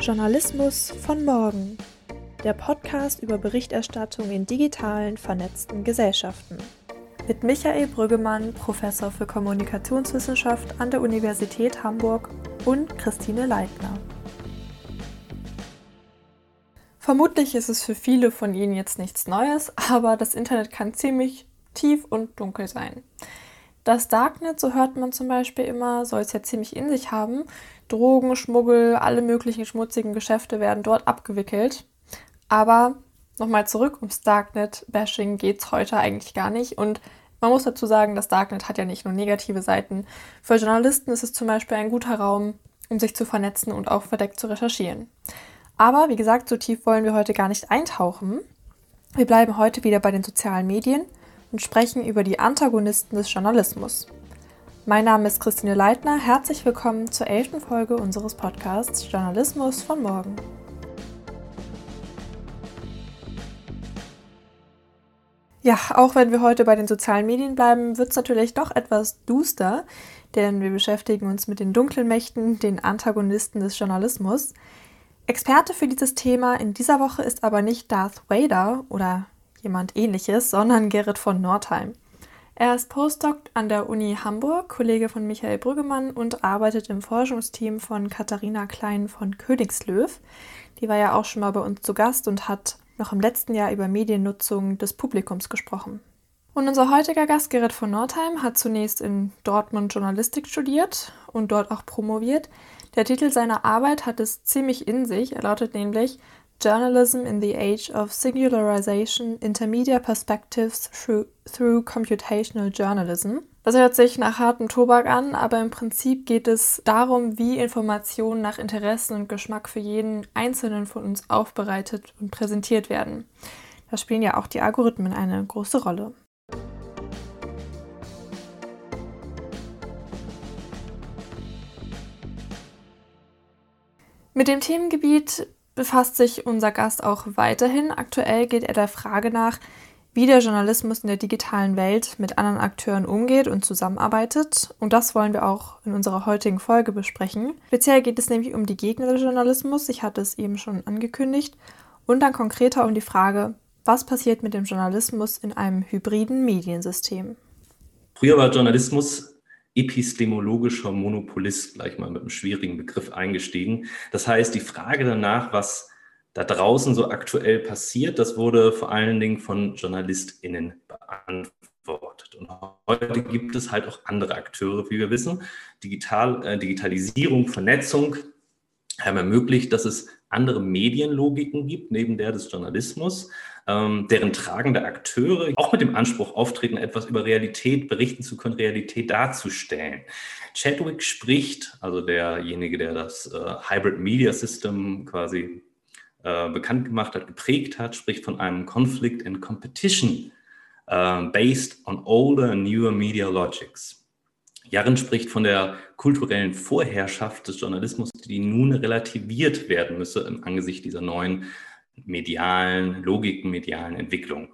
Journalismus von morgen. Der Podcast über Berichterstattung in digitalen, vernetzten Gesellschaften. Mit Michael Brüggemann, Professor für Kommunikationswissenschaft an der Universität Hamburg und Christine Leitner. Vermutlich ist es für viele von Ihnen jetzt nichts Neues, aber das Internet kann ziemlich tief und dunkel sein. Das Darknet, so hört man zum Beispiel immer, soll es ja ziemlich in sich haben. Drogen, Schmuggel, alle möglichen schmutzigen Geschäfte werden dort abgewickelt. Aber nochmal zurück, ums Darknet-Bashing geht es heute eigentlich gar nicht. Und man muss dazu sagen, das Darknet hat ja nicht nur negative Seiten. Für Journalisten ist es zum Beispiel ein guter Raum, um sich zu vernetzen und auch verdeckt zu recherchieren. Aber wie gesagt, so tief wollen wir heute gar nicht eintauchen. Wir bleiben heute wieder bei den sozialen Medien und sprechen über die Antagonisten des Journalismus. Mein Name ist Christine Leitner. Herzlich willkommen zur elften Folge unseres Podcasts Journalismus von morgen. Ja, auch wenn wir heute bei den sozialen Medien bleiben, wird es natürlich doch etwas duster, denn wir beschäftigen uns mit den dunklen Mächten, den Antagonisten des Journalismus. Experte für dieses Thema in dieser Woche ist aber nicht Darth Vader oder jemand ähnliches, sondern Gerrit von Nordheim. Er ist Postdoc an der Uni Hamburg, Kollege von Michael Brüggemann und arbeitet im Forschungsteam von Katharina Klein von Königslöw. Die war ja auch schon mal bei uns zu Gast und hat noch im letzten Jahr über Mediennutzung des Publikums gesprochen. Und unser heutiger Gast Gerrit von Nordheim hat zunächst in Dortmund Journalistik studiert und dort auch promoviert. Der Titel seiner Arbeit hat es ziemlich in sich. Er lautet nämlich Journalism in the Age of Singularization, Intermedia Perspectives through, through Computational Journalism. Das hört sich nach hartem Tobak an, aber im Prinzip geht es darum, wie Informationen nach Interessen und Geschmack für jeden Einzelnen von uns aufbereitet und präsentiert werden. Da spielen ja auch die Algorithmen eine große Rolle. Mit dem Themengebiet befasst sich unser Gast auch weiterhin. Aktuell geht er der Frage nach, wie der Journalismus in der digitalen Welt mit anderen Akteuren umgeht und zusammenarbeitet. Und das wollen wir auch in unserer heutigen Folge besprechen. Speziell geht es nämlich um die Gegner des Journalismus, ich hatte es eben schon angekündigt, und dann konkreter um die Frage, was passiert mit dem Journalismus in einem hybriden Mediensystem. Früher war Journalismus epistemologischer Monopolist, gleich mal mit einem schwierigen Begriff eingestiegen. Das heißt, die Frage danach, was da draußen so aktuell passiert, das wurde vor allen Dingen von JournalistInnen beantwortet. Und heute gibt es halt auch andere Akteure, wie wir wissen. Digital, äh, Digitalisierung, Vernetzung haben ermöglicht, dass es andere Medienlogiken gibt, neben der des Journalismus ähm, deren tragende Akteure auch mit dem Anspruch auftreten, etwas über Realität berichten zu können, Realität darzustellen. Chadwick spricht, also derjenige, der das äh, Hybrid Media System quasi äh, bekannt gemacht hat, geprägt hat, spricht von einem Conflict and Competition uh, based on older and newer media logics. Jarin spricht von der kulturellen Vorherrschaft des Journalismus, die nun relativiert werden müsse im Angesicht dieser neuen medialen Logiken, medialen Entwicklungen.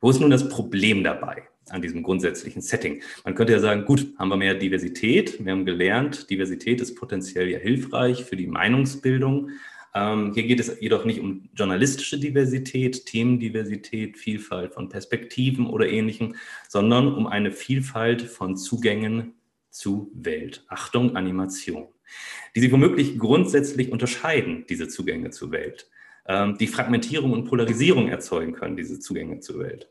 Wo ist nun das Problem dabei an diesem grundsätzlichen Setting? Man könnte ja sagen, gut, haben wir mehr Diversität. Wir haben gelernt, Diversität ist potenziell ja hilfreich für die Meinungsbildung. Ähm, hier geht es jedoch nicht um journalistische Diversität, Themendiversität, Vielfalt von Perspektiven oder ähnlichem, sondern um eine Vielfalt von Zugängen zu Welt. Achtung, Animation. Die sich womöglich grundsätzlich unterscheiden, diese Zugänge zur Welt die Fragmentierung und Polarisierung erzeugen können, diese Zugänge zur Welt.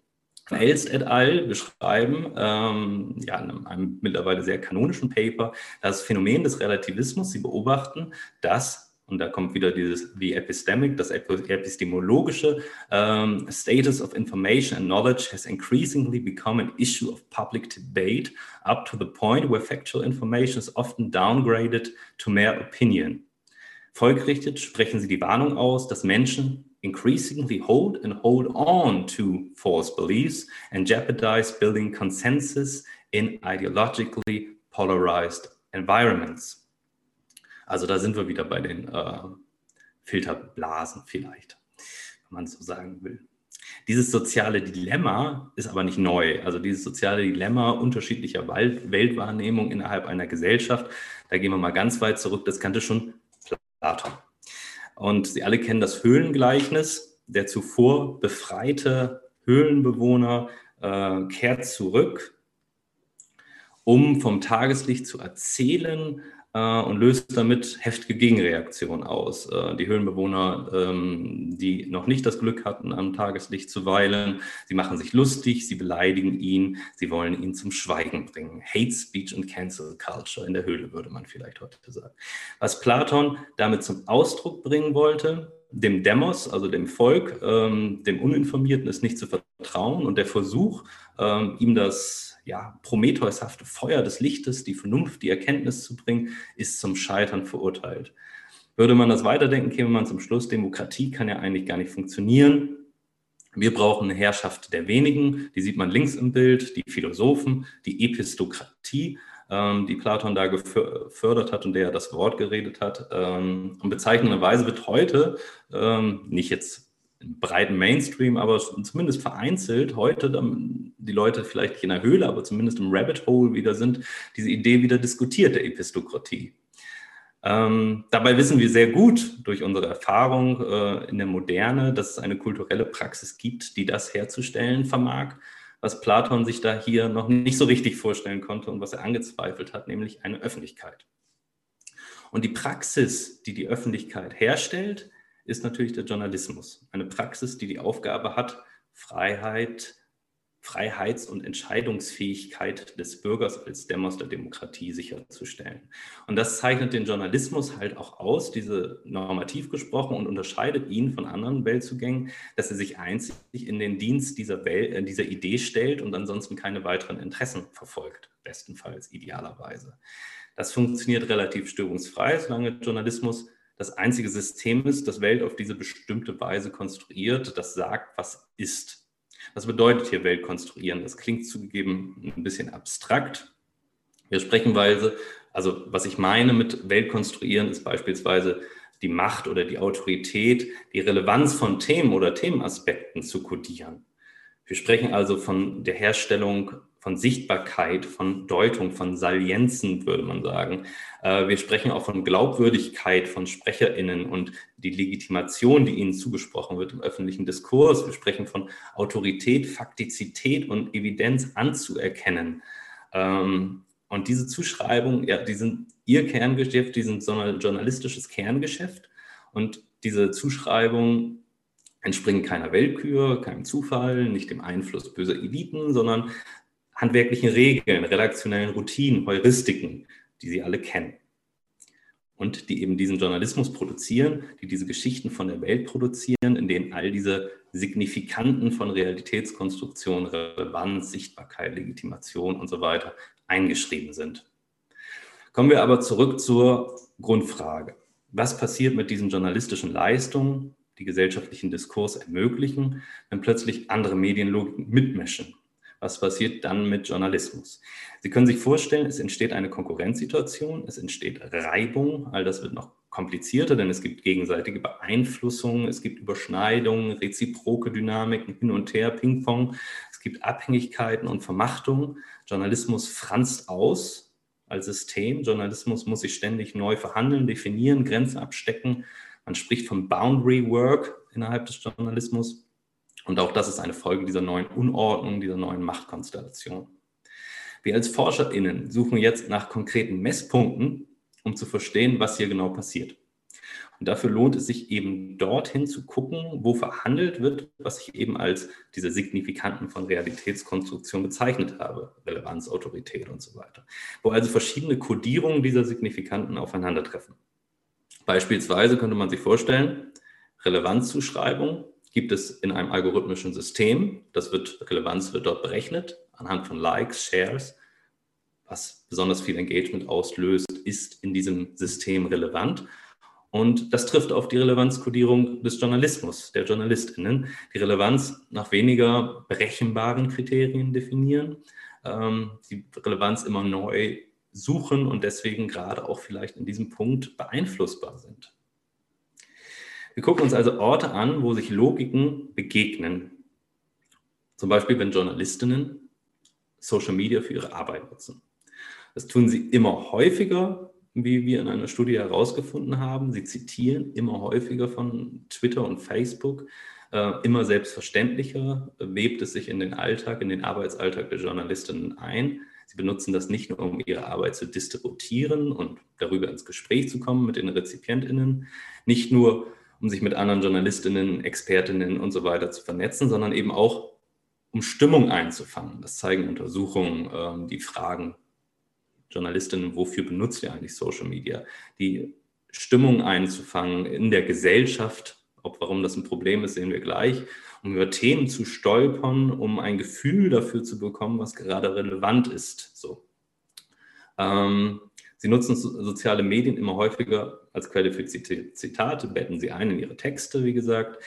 Elst et al. beschreiben ähm, ja, in einem mittlerweile sehr kanonischen Paper das Phänomen des Relativismus. Sie beobachten, dass und da kommt wieder dieses the epistemic, das epistemologische ähm, status of information and knowledge has increasingly become an issue of public debate up to the point where factual information is often downgraded to mere opinion. Folgerichtet sprechen sie die Warnung aus, dass Menschen increasingly hold and hold on to false beliefs and jeopardize building consensus in ideologically polarized environments. Also da sind wir wieder bei den äh, Filterblasen vielleicht, wenn man so sagen will. Dieses soziale Dilemma ist aber nicht neu. Also dieses soziale Dilemma unterschiedlicher Weltwahrnehmung innerhalb einer Gesellschaft, da gehen wir mal ganz weit zurück, das kannte schon Platon. Und Sie alle kennen das Höhlengleichnis. Der zuvor befreite Höhlenbewohner äh, kehrt zurück, um vom Tageslicht zu erzählen, äh, und löst damit heftige Gegenreaktionen aus. Äh, die Höhlenbewohner, ähm, die noch nicht das Glück hatten, am Tageslicht zu weilen, sie machen sich lustig, sie beleidigen ihn, sie wollen ihn zum Schweigen bringen. Hate Speech und Cancel Culture in der Höhle, würde man vielleicht heute sagen. Was Platon damit zum Ausdruck bringen wollte, dem Demos, also dem Volk, ähm, dem Uninformierten ist nicht zu vertrauen und der Versuch, ähm, ihm das ja, prometheushafte Feuer des Lichtes, die Vernunft, die Erkenntnis zu bringen, ist zum Scheitern verurteilt. Würde man das weiterdenken, käme man zum Schluss, Demokratie kann ja eigentlich gar nicht funktionieren. Wir brauchen eine Herrschaft der wenigen, die sieht man links im Bild, die Philosophen, die Epistokratie, ähm, die Platon da gefördert hat und der das Wort geredet hat. Ähm, und bezeichnenderweise wird heute, ähm, nicht jetzt breiten Mainstream, aber zumindest vereinzelt heute die Leute vielleicht nicht in der Höhle, aber zumindest im Rabbit Hole wieder sind, diese Idee wieder diskutiert der Epistokratie. Ähm, dabei wissen wir sehr gut durch unsere Erfahrung äh, in der Moderne, dass es eine kulturelle Praxis gibt, die das herzustellen vermag, was Platon sich da hier noch nicht so richtig vorstellen konnte und was er angezweifelt hat, nämlich eine Öffentlichkeit. Und die Praxis, die die Öffentlichkeit herstellt, ist natürlich der Journalismus. Eine Praxis, die die Aufgabe hat, Freiheit, Freiheits- und Entscheidungsfähigkeit des Bürgers als Demos der Demokratie sicherzustellen. Und das zeichnet den Journalismus halt auch aus, diese normativ gesprochen, und unterscheidet ihn von anderen Weltzugängen, dass er sich einzig in den Dienst dieser, Welt, äh, dieser Idee stellt und ansonsten keine weiteren Interessen verfolgt, bestenfalls idealerweise. Das funktioniert relativ störungsfrei, solange Journalismus das einzige System ist, das Welt auf diese bestimmte Weise konstruiert, das sagt, was ist. Was bedeutet hier Welt konstruieren? Das klingt zugegeben ein bisschen abstrakt. Wir sprechen weise, also was ich meine mit Welt konstruieren, ist beispielsweise die Macht oder die Autorität, die Relevanz von Themen oder Themenaspekten zu kodieren. Wir sprechen also von der Herstellung von Sichtbarkeit, von Deutung, von Salienzen, würde man sagen. Äh, wir sprechen auch von Glaubwürdigkeit von SprecherInnen und die Legitimation, die ihnen zugesprochen wird im öffentlichen Diskurs. Wir sprechen von Autorität, Faktizität und Evidenz anzuerkennen. Ähm, und diese Zuschreibungen, ja, die sind ihr Kerngeschäft, die sind so ein journalistisches Kerngeschäft. Und diese Zuschreibungen entspringen keiner Willkür, keinem Zufall, nicht dem Einfluss böser Eliten, sondern handwerklichen Regeln, redaktionellen Routinen, Heuristiken, die Sie alle kennen. Und die eben diesen Journalismus produzieren, die diese Geschichten von der Welt produzieren, in denen all diese Signifikanten von Realitätskonstruktion, Relevanz, Sichtbarkeit, Legitimation und so weiter eingeschrieben sind. Kommen wir aber zurück zur Grundfrage. Was passiert mit diesen journalistischen Leistungen, die gesellschaftlichen Diskurs ermöglichen, wenn plötzlich andere Medienlogiken mitmischen was passiert dann mit Journalismus? Sie können sich vorstellen, es entsteht eine Konkurrenzsituation, es entsteht Reibung, all das wird noch komplizierter, denn es gibt gegenseitige Beeinflussungen, es gibt Überschneidungen, reziproke Dynamiken, hin und her, Ping-Pong, es gibt Abhängigkeiten und Vermachtungen. Journalismus franzt aus als System. Journalismus muss sich ständig neu verhandeln, definieren, Grenzen abstecken. Man spricht von Boundary Work innerhalb des Journalismus. Und auch das ist eine Folge dieser neuen Unordnung, dieser neuen Machtkonstellation. Wir als ForscherInnen suchen jetzt nach konkreten Messpunkten, um zu verstehen, was hier genau passiert. Und dafür lohnt es sich eben dorthin zu gucken, wo verhandelt wird, was ich eben als diese Signifikanten von Realitätskonstruktion bezeichnet habe, Relevanz, Autorität und so weiter. Wo also verschiedene Kodierungen dieser Signifikanten aufeinandertreffen. Beispielsweise könnte man sich vorstellen, Relevanzzuschreibung gibt es in einem algorithmischen System, das wird, Relevanz wird dort berechnet, anhand von Likes, Shares, was besonders viel Engagement auslöst, ist in diesem System relevant. Und das trifft auf die Relevanzkodierung des Journalismus, der JournalistInnen, die Relevanz nach weniger berechenbaren Kriterien definieren, ähm, die Relevanz immer neu suchen und deswegen gerade auch vielleicht in diesem Punkt beeinflussbar sind. Wir gucken uns also Orte an, wo sich Logiken begegnen. Zum Beispiel, wenn Journalistinnen Social Media für ihre Arbeit nutzen. Das tun sie immer häufiger, wie wir in einer Studie herausgefunden haben. Sie zitieren immer häufiger von Twitter und Facebook. Äh, immer selbstverständlicher webt es sich in den Alltag, in den Arbeitsalltag der Journalistinnen ein. Sie benutzen das nicht nur, um ihre Arbeit zu distributieren und darüber ins Gespräch zu kommen mit den RezipientInnen, nicht nur, um sich mit anderen Journalistinnen, Expertinnen und so weiter zu vernetzen, sondern eben auch, um Stimmung einzufangen. Das zeigen Untersuchungen, ähm, die fragen Journalistinnen, wofür benutzt ihr eigentlich Social Media? Die Stimmung einzufangen in der Gesellschaft, ob warum das ein Problem ist, sehen wir gleich, um über Themen zu stolpern, um ein Gefühl dafür zu bekommen, was gerade relevant ist. So. Ähm, sie nutzen soziale Medien immer häufiger als Quelle für Zitate, betten sie ein in ihre Texte, wie gesagt.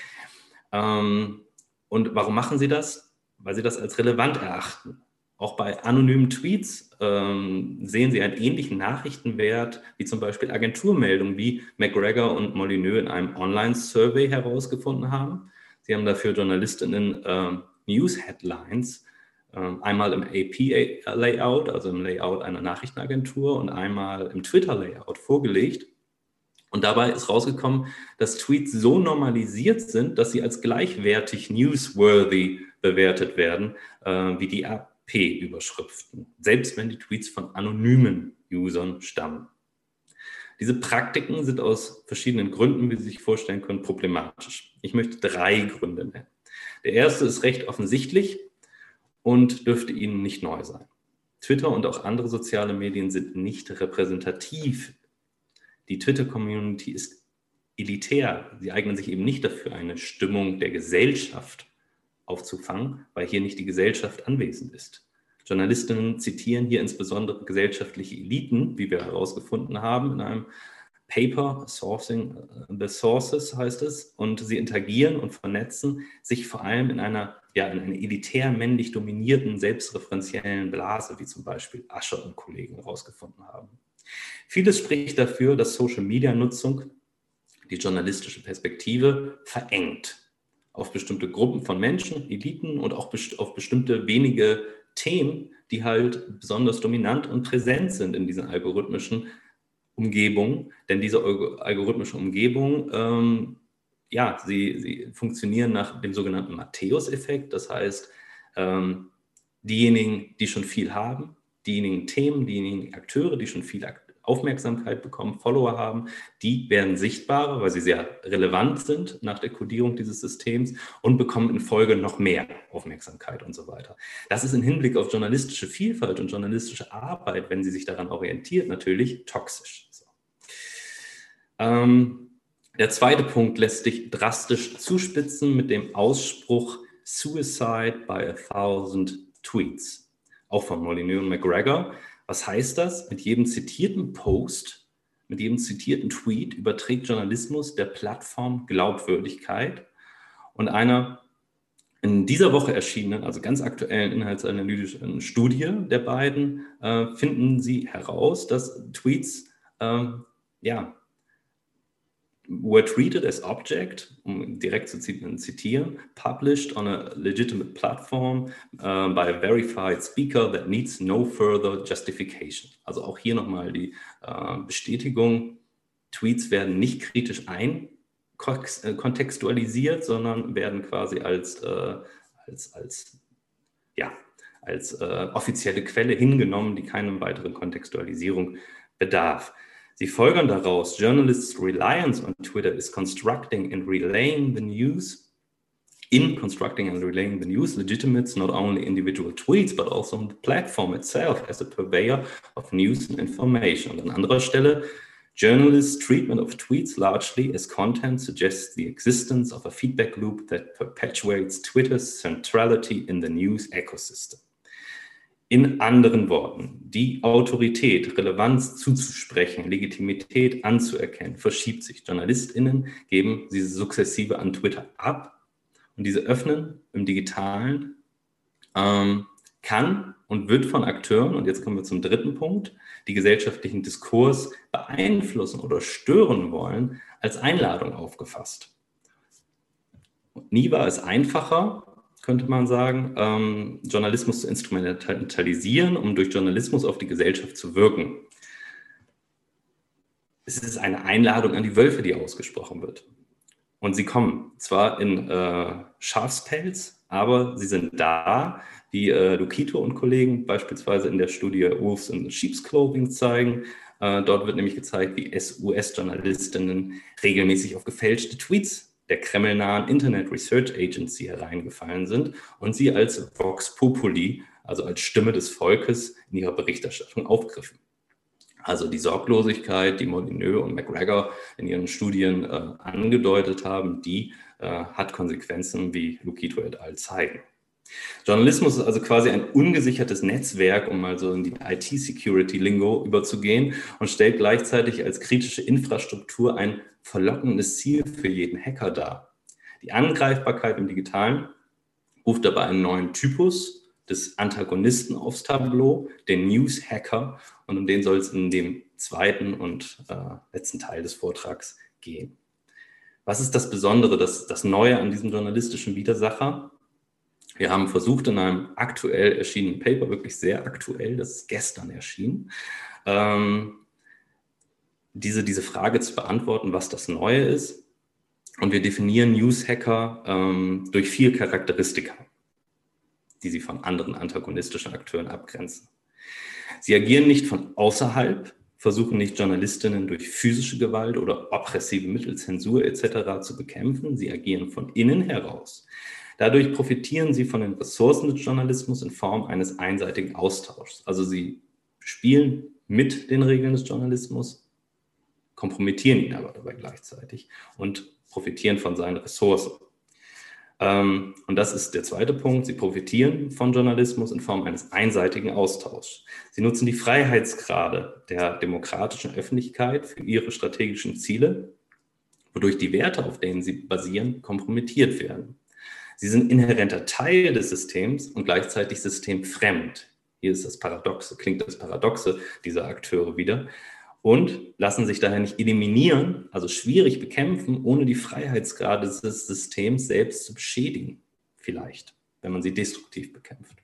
Ähm, und warum machen sie das? Weil sie das als relevant erachten. Auch bei anonymen Tweets ähm, sehen Sie einen ähnlichen Nachrichtenwert wie zum Beispiel Agenturmeldungen, wie McGregor und Molyneux in einem Online-Survey herausgefunden haben. Sie haben dafür Journalistinnen äh, News-Headlines einmal im AP-Layout, also im Layout einer Nachrichtenagentur, und einmal im Twitter-Layout vorgelegt. Und dabei ist rausgekommen, dass Tweets so normalisiert sind, dass sie als gleichwertig newsworthy bewertet werden, äh, wie die App P-Überschriften, selbst wenn die Tweets von anonymen Usern stammen. Diese Praktiken sind aus verschiedenen Gründen, wie Sie sich vorstellen können, problematisch. Ich möchte drei Gründe nennen. Der erste ist recht offensichtlich und dürfte Ihnen nicht neu sein. Twitter und auch andere soziale Medien sind nicht repräsentativ. Die Twitter-Community ist elitär. Sie eignen sich eben nicht dafür, eine Stimmung der Gesellschaft aufzufangen, weil hier nicht die Gesellschaft anwesend ist. Journalistinnen zitieren hier insbesondere gesellschaftliche Eliten, wie wir herausgefunden haben in einem Paper, Sourcing uh, the Sources heißt es, und sie interagieren und vernetzen sich vor allem in einer, ja, in einer elitär männlich dominierten, selbstreferenziellen Blase, wie zum Beispiel Ascher und Kollegen herausgefunden haben. Vieles spricht dafür, dass Social-Media-Nutzung die journalistische Perspektive verengt auf bestimmte Gruppen von Menschen, Eliten und auch auf bestimmte wenige Themen, die halt besonders dominant und präsent sind in diesen algorithmischen Umgebungen. Denn diese algorithmische Umgebung, ähm, ja, sie, sie funktionieren nach dem sogenannten Matthäus-Effekt. Das heißt, ähm, diejenigen, die schon viel haben, diejenigen Themen, diejenigen Akteure, die schon viel Aufmerksamkeit bekommen, Follower haben, die werden sichtbarer, weil sie sehr relevant sind nach der Codierung dieses Systems und bekommen in Folge noch mehr Aufmerksamkeit und so weiter. Das ist im Hinblick auf journalistische Vielfalt und journalistische Arbeit, wenn sie sich daran orientiert, natürlich toxisch. So. Ähm, der zweite Punkt lässt sich drastisch zuspitzen mit dem Ausspruch Suicide by a thousand Tweets, auch von Molyneux und McGregor. Was heißt das? Mit jedem zitierten Post, mit jedem zitierten Tweet überträgt Journalismus der Plattform Glaubwürdigkeit und einer in dieser Woche erschienenen, also ganz aktuellen inhaltsanalytischen Studie der beiden, äh, finden sie heraus, dass Tweets äh, ja, were treated as object, um direkt zu zitieren, published on a legitimate platform uh, by a verified speaker that needs no further justification. Also auch hier nochmal die uh, Bestätigung, Tweets werden nicht kritisch einkontextualisiert, sondern werden quasi als, uh, als, als, ja, als offizielle Quelle hingenommen, die keine weiteren Kontextualisierung bedarf. Sie folgern daraus, journalists' reliance on Twitter is constructing and relaying the news. In constructing and relaying the news legitimates not only individual tweets, but also the platform itself as a purveyor of news and information. Und an anderer Stelle, journalists' treatment of tweets largely as content suggests the existence of a feedback loop that perpetuates Twitter's centrality in the news ecosystem. In anderen Worten, die Autorität, Relevanz zuzusprechen, Legitimität anzuerkennen, verschiebt sich. JournalistInnen geben sie sukzessive an Twitter ab und diese öffnen im Digitalen ähm, kann und wird von Akteuren, und jetzt kommen wir zum dritten Punkt, die gesellschaftlichen Diskurs beeinflussen oder stören wollen, als Einladung aufgefasst. nie war es einfacher, könnte man sagen, ähm, Journalismus zu instrumentalisieren, um durch Journalismus auf die Gesellschaft zu wirken. es ist eine Einladung an die Wölfe, die ausgesprochen wird. Und sie kommen zwar in äh, Schafspelz, aber sie sind da, wie äh, Lukito und Kollegen beispielsweise in der Studie Wolves in Sheep's Clothing zeigen. Äh, dort wird nämlich gezeigt, wie US-Journalistinnen regelmäßig auf gefälschte Tweets der kremlnahen Internet Research Agency hereingefallen sind und sie als Vox Populi, also als Stimme des Volkes, in ihrer Berichterstattung aufgriffen. Also die Sorglosigkeit, die Molyneux und McGregor in ihren Studien äh, angedeutet haben, die äh, hat Konsequenzen, wie Lukito et al. zeigen. Journalismus ist also quasi ein ungesichertes Netzwerk, um mal so in die IT-Security-Lingo überzugehen und stellt gleichzeitig als kritische Infrastruktur ein verlockendes Ziel für jeden Hacker dar. Die Angreifbarkeit im Digitalen ruft dabei einen neuen Typus des Antagonisten aufs Tableau, den News-Hacker, und um den soll es in dem zweiten und äh, letzten Teil des Vortrags gehen. Was ist das Besondere, das, das Neue an diesem journalistischen Widersacher? Wir haben versucht, in einem aktuell erschienenen Paper, wirklich sehr aktuell, das ist gestern erschienen, ähm, diese, diese Frage zu beantworten, was das Neue ist. Und wir definieren News-Hacker ähm, durch vier Charakteristika, die sie von anderen antagonistischen Akteuren abgrenzen. Sie agieren nicht von außerhalb, versuchen nicht Journalistinnen durch physische Gewalt oder oppressive Mittel, Zensur etc. zu bekämpfen. Sie agieren von innen heraus. Dadurch profitieren sie von den Ressourcen des Journalismus in Form eines einseitigen Austauschs. Also sie spielen mit den Regeln des Journalismus, kompromittieren ihn aber dabei gleichzeitig und profitieren von seinen Ressourcen. Ähm, und das ist der zweite Punkt. Sie profitieren von Journalismus in Form eines einseitigen Austauschs. Sie nutzen die Freiheitsgrade der demokratischen Öffentlichkeit für ihre strategischen Ziele, wodurch die Werte, auf denen sie basieren, kompromittiert werden. Sie sind inhärenter Teil des Systems und gleichzeitig systemfremd. Hier ist das Paradoxe, klingt das Paradoxe dieser Akteure wieder. Und lassen sich daher nicht eliminieren, also schwierig bekämpfen, ohne die Freiheitsgrade des Systems selbst zu beschädigen. Vielleicht, wenn man sie destruktiv bekämpft.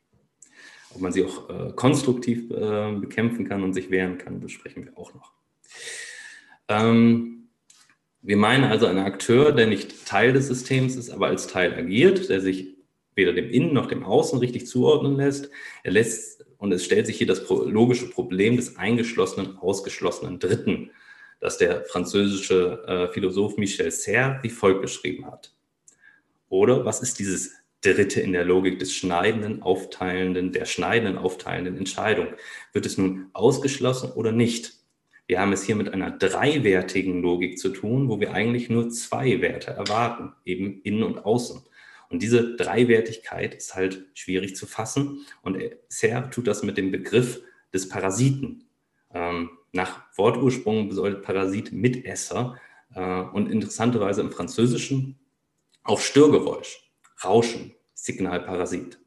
Ob man sie auch äh, konstruktiv äh, bekämpfen kann und sich wehren kann, besprechen wir auch noch. Ähm, wir meinen also einen Akteur, der nicht Teil des Systems ist, aber als Teil agiert, der sich weder dem Innen noch dem Außen richtig zuordnen lässt. Er lässt, und es stellt sich hier das logische Problem des eingeschlossenen, ausgeschlossenen Dritten, das der französische äh, Philosoph Michel Serre wie folgt beschrieben hat. Oder was ist dieses Dritte in der Logik des schneidenden, aufteilenden, der schneidenden, aufteilenden Entscheidung? Wird es nun ausgeschlossen oder nicht? Wir haben es hier mit einer dreiwertigen Logik zu tun, wo wir eigentlich nur zwei Werte erwarten, eben innen und außen. Und diese Dreiwertigkeit ist halt schwierig zu fassen. Und Serre tut das mit dem Begriff des Parasiten. Ähm, nach Wortursprung bedeutet Parasit Mitesser äh, und interessanterweise im Französischen auch Störgeräusch, Rauschen, Signalparasit.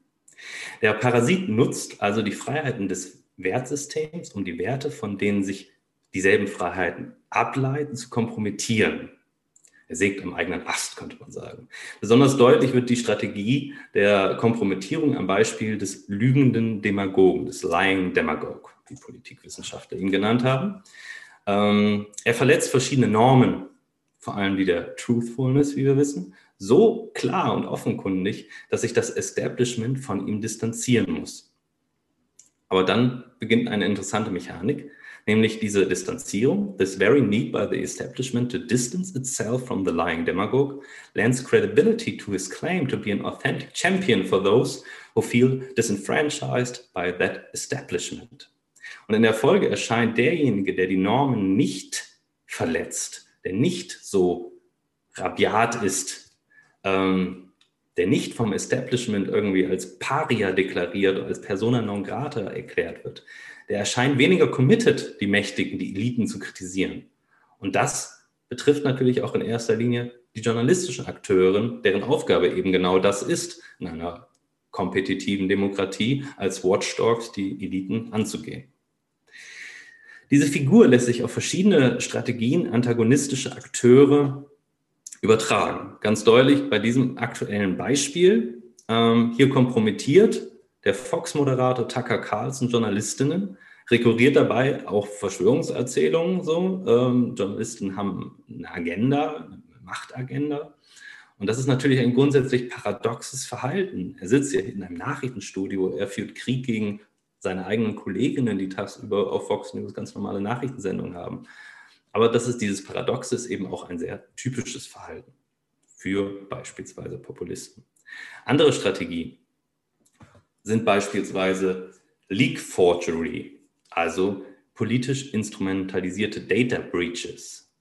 Der Parasit nutzt also die Freiheiten des Wertsystems, um die Werte, von denen sich dieselben Freiheiten ableiten, zu kompromittieren. Er sägt am eigenen Ast, könnte man sagen. Besonders deutlich wird die Strategie der Kompromittierung am Beispiel des lügenden Demagogen, des Lying Demagogue, wie Politikwissenschaftler ihn genannt haben. Ähm, er verletzt verschiedene Normen, vor allem die der Truthfulness, wie wir wissen, so klar und offenkundig, dass sich das Establishment von ihm distanzieren muss. Aber dann beginnt eine interessante Mechanik nämlich diese Distanzierung. This very need by the establishment to distance itself from the lying demagogue lends credibility to his claim to be an authentic champion for those who feel disenfranchised by that establishment. Und in der Folge erscheint derjenige, der die Normen nicht verletzt, der nicht so rabiat ist, ähm, der nicht vom Establishment irgendwie als Paria deklariert als Persona non grata erklärt wird, der erscheint weniger committed, die Mächtigen, die Eliten zu kritisieren. Und das betrifft natürlich auch in erster Linie die journalistischen Akteure, deren Aufgabe eben genau das ist, in einer kompetitiven Demokratie als Watchdogs die Eliten anzugehen. Diese Figur lässt sich auf verschiedene Strategien antagonistische Akteure übertragen. Ganz deutlich bei diesem aktuellen Beispiel. Ähm, hier kompromittiert der Fox-Moderator Tucker Carlson Journalistinnen, rekurriert dabei auch Verschwörungserzählungen so. Ähm, Journalisten haben eine Agenda, eine Machtagenda. Und das ist natürlich ein grundsätzlich paradoxes Verhalten. Er sitzt ja in einem Nachrichtenstudio, er führt Krieg gegen seine eigenen Kolleginnen, die tagsüber auf Fox News ganz normale Nachrichtensendungen haben. Aber das ist dieses Paradox, ist eben auch ein sehr typisches Verhalten für beispielsweise Populisten. Andere Strategien sind beispielsweise Leak Forgery, also politisch instrumentalisierte Data Breaches.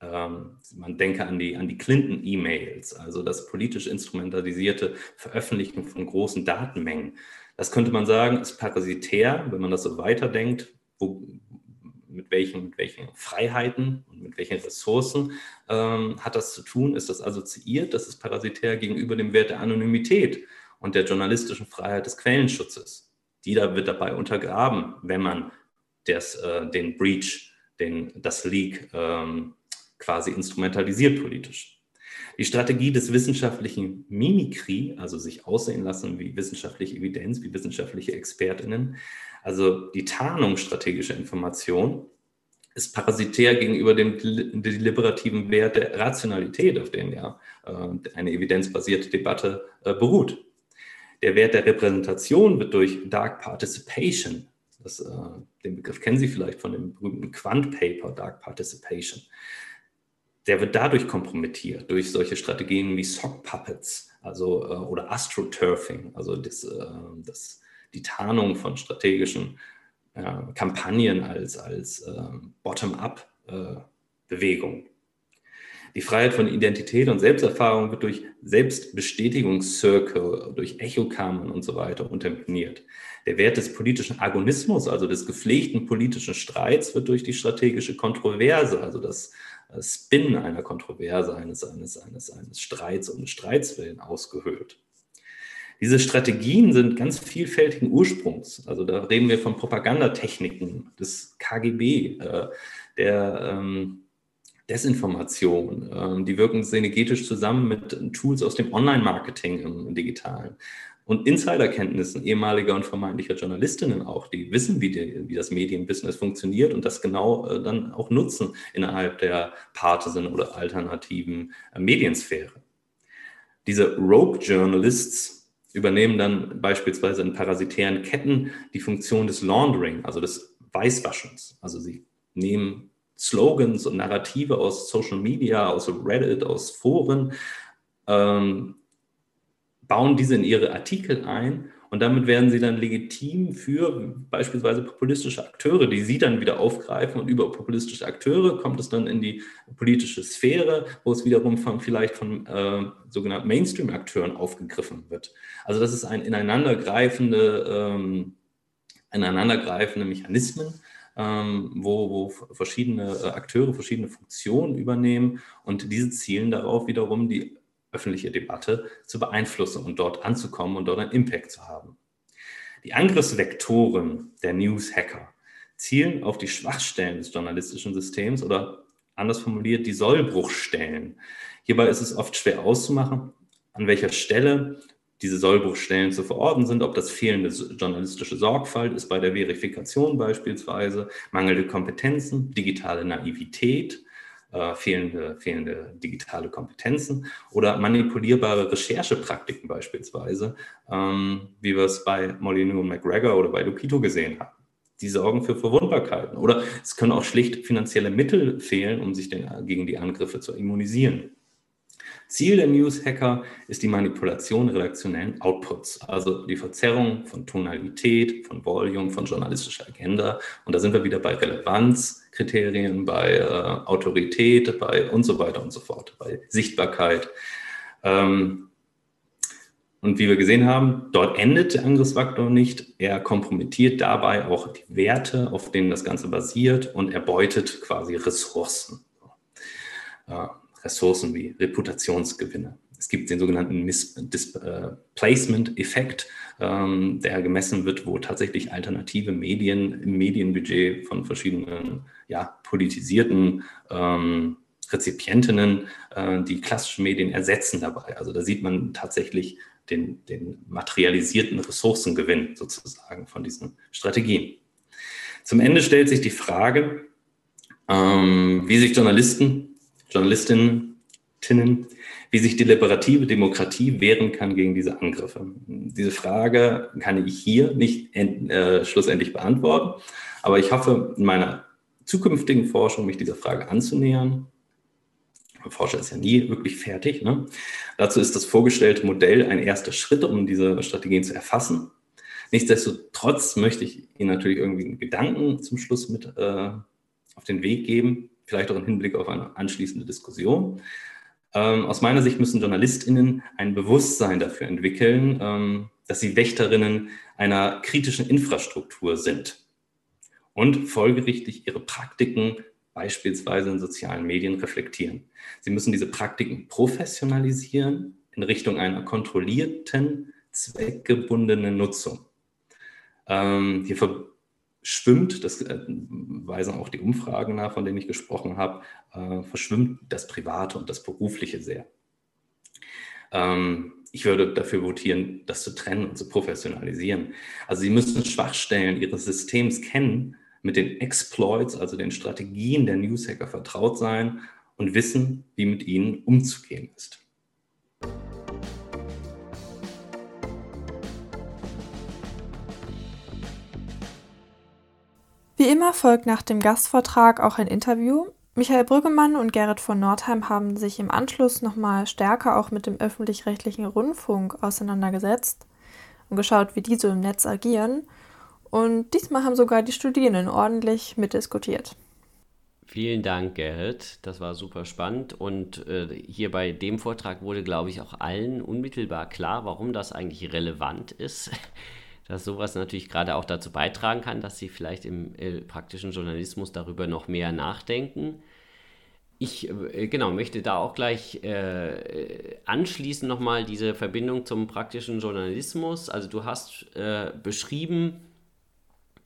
Ähm, man denke an die, an die Clinton-E-Mails, also das politisch instrumentalisierte Veröffentlichen von großen Datenmengen. Das könnte man sagen, ist parasitär, wenn man das so weiterdenkt, wo, mit, welchen, mit welchen Freiheiten und mit welchen Ressourcen ähm, hat das zu tun? Ist das assoziiert? Das ist parasitär gegenüber dem Wert der Anonymität und der journalistischen Freiheit des Quellenschutzes. Die da wird dabei untergraben, wenn man das, äh, den Breach, den, das Leak ähm, quasi instrumentalisiert politisch. Die Strategie des wissenschaftlichen Mimikry, also sich aussehen lassen wie wissenschaftliche Evidenz, wie wissenschaftliche Expertinnen, also die Tarnung strategischer Information, ist parasitär gegenüber dem deliberativen Wert der Rationalität, auf den ja äh, eine evidenzbasierte Debatte äh, beruht. Der Wert der Repräsentation wird durch Dark Participation, das, äh, den Begriff kennen Sie vielleicht von dem berühmten Quant-Paper Dark Participation, der wird dadurch kompromittiert, durch solche Strategien wie Sock Puppets also, äh, oder Astroturfing, also das, äh, das, die Tarnung von strategischen äh, Kampagnen als, als äh, Bottom-up-Bewegung. Äh, die Freiheit von Identität und Selbsterfahrung wird durch Selbstbestätigungszirkel, durch Echokammern und so weiter unterminiert. Der Wert des politischen Agonismus, also des gepflegten politischen Streits, wird durch die strategische Kontroverse, also das Spin einer Kontroverse, eines, eines, eines, eines Streits um des Streits willen ausgehöhlt. Diese Strategien sind ganz vielfältigen Ursprungs. Also da reden wir von Propagandatechniken des KGB, äh, der ähm, Desinformation. Ähm, die wirken synergetisch zusammen mit Tools aus dem Online-Marketing im Digitalen. Und Insiderkenntnissen ehemaliger und vermeintlicher Journalistinnen auch, die wissen, wie, die, wie das Medienbusiness funktioniert und das genau äh, dann auch nutzen innerhalb der partisan oder alternativen äh, Mediensphäre. Diese Rogue Journalists übernehmen dann beispielsweise in parasitären Ketten die Funktion des Laundering, also des Weißwaschens. Also sie nehmen Slogans und Narrative aus Social Media, aus Reddit, aus Foren, ähm, bauen diese in ihre Artikel ein und damit werden sie dann legitim für beispielsweise populistische Akteure, die sie dann wieder aufgreifen und über populistische Akteure kommt es dann in die politische Sphäre, wo es wiederum von, vielleicht von äh, sogenannten Mainstream-Akteuren aufgegriffen wird. Also das ist ein ineinandergreifende, ähm, ineinandergreifende Mechanismen, ähm, wo, wo verschiedene äh, Akteure verschiedene Funktionen übernehmen und diese zielen darauf wiederum, die öffentliche Debatte zu beeinflussen und dort anzukommen und dort einen Impact zu haben. Die Angriffsvektoren der News-Hacker zielen auf die Schwachstellen des journalistischen Systems oder anders formuliert die Sollbruchstellen. Hierbei ist es oft schwer auszumachen, an welcher Stelle diese Sollbruchstellen zu verorten sind, ob das fehlende journalistische Sorgfalt ist bei der Verifikation beispielsweise, mangelnde Kompetenzen, digitale Naivität, äh, fehlende, fehlende digitale Kompetenzen oder manipulierbare Recherchepraktiken beispielsweise, ähm, wie wir es bei Molyneux und McGregor oder bei Lupito gesehen haben. Die sorgen für Verwundbarkeiten oder es können auch schlicht finanzielle Mittel fehlen, um sich den, gegen die Angriffe zu immunisieren. Ziel der News-Hacker ist die Manipulation redaktionellen Outputs, also die Verzerrung von Tonalität, von Volume, von journalistischer Agenda. Und da sind wir wieder bei Relevanzkriterien, bei äh, Autorität, bei und so weiter und so fort, bei Sichtbarkeit. Ähm, und wie wir gesehen haben, dort endet der Angriffsfaktor nicht. Er kompromittiert dabei auch die Werte, auf denen das Ganze basiert und erbeutet quasi Ressourcen. Ja. Ressourcen wie Reputationsgewinne. Es gibt den sogenannten Displacement-Effekt, ähm, der gemessen wird, wo tatsächlich alternative Medien im Medienbudget von verschiedenen ja, politisierten ähm, Rezipientinnen äh, die klassischen Medien ersetzen dabei. Also da sieht man tatsächlich den, den materialisierten Ressourcengewinn sozusagen von diesen Strategien. Zum Ende stellt sich die Frage, ähm, wie sich Journalisten, Journalistinnen, wie sich deliberative Demokratie wehren kann gegen diese Angriffe. Diese Frage kann ich hier nicht äh, schlussendlich beantworten, aber ich hoffe, in meiner zukünftigen Forschung mich dieser Frage anzunähern. Forscher ist ja nie wirklich fertig. Ne? Dazu ist das vorgestellte Modell ein erster Schritt, um diese Strategien zu erfassen. Nichtsdestotrotz möchte ich Ihnen natürlich irgendwie einen Gedanken zum Schluss mit äh, auf den Weg geben, vielleicht auch im Hinblick auf eine anschließende Diskussion. Ähm, aus meiner Sicht müssen JournalistInnen ein Bewusstsein dafür entwickeln, ähm, dass sie Wächterinnen einer kritischen Infrastruktur sind und folgerichtig ihre Praktiken beispielsweise in sozialen Medien reflektieren. Sie müssen diese Praktiken professionalisieren in Richtung einer kontrollierten, zweckgebundenen Nutzung. Ähm, hier verschwimmt, das äh, weisen auch die Umfragen nach, von denen ich gesprochen habe, äh, verschwimmt das Private und das Berufliche sehr. Ähm, ich würde dafür votieren, das zu trennen und zu professionalisieren. Also Sie müssen Schwachstellen Ihres Systems kennen, mit den Exploits, also den Strategien der Newshacker vertraut sein und wissen, wie mit ihnen umzugehen ist. Wie immer folgt nach dem Gastvortrag auch ein Interview. Michael Brüggemann und Gerrit von Nordheim haben sich im Anschluss nochmal stärker auch mit dem öffentlich-rechtlichen Rundfunk auseinandergesetzt und geschaut, wie die so im Netz agieren. Und diesmal haben sogar die Studierenden ordentlich mitdiskutiert. Vielen Dank, Gerrit. Das war super spannend. Und äh, hier bei dem Vortrag wurde, glaube ich, auch allen unmittelbar klar, warum das eigentlich relevant ist dass sowas natürlich gerade auch dazu beitragen kann, dass sie vielleicht im äh, praktischen Journalismus darüber noch mehr nachdenken. Ich äh, genau möchte da auch gleich äh, anschließen nochmal diese Verbindung zum praktischen Journalismus. Also du hast äh, beschrieben,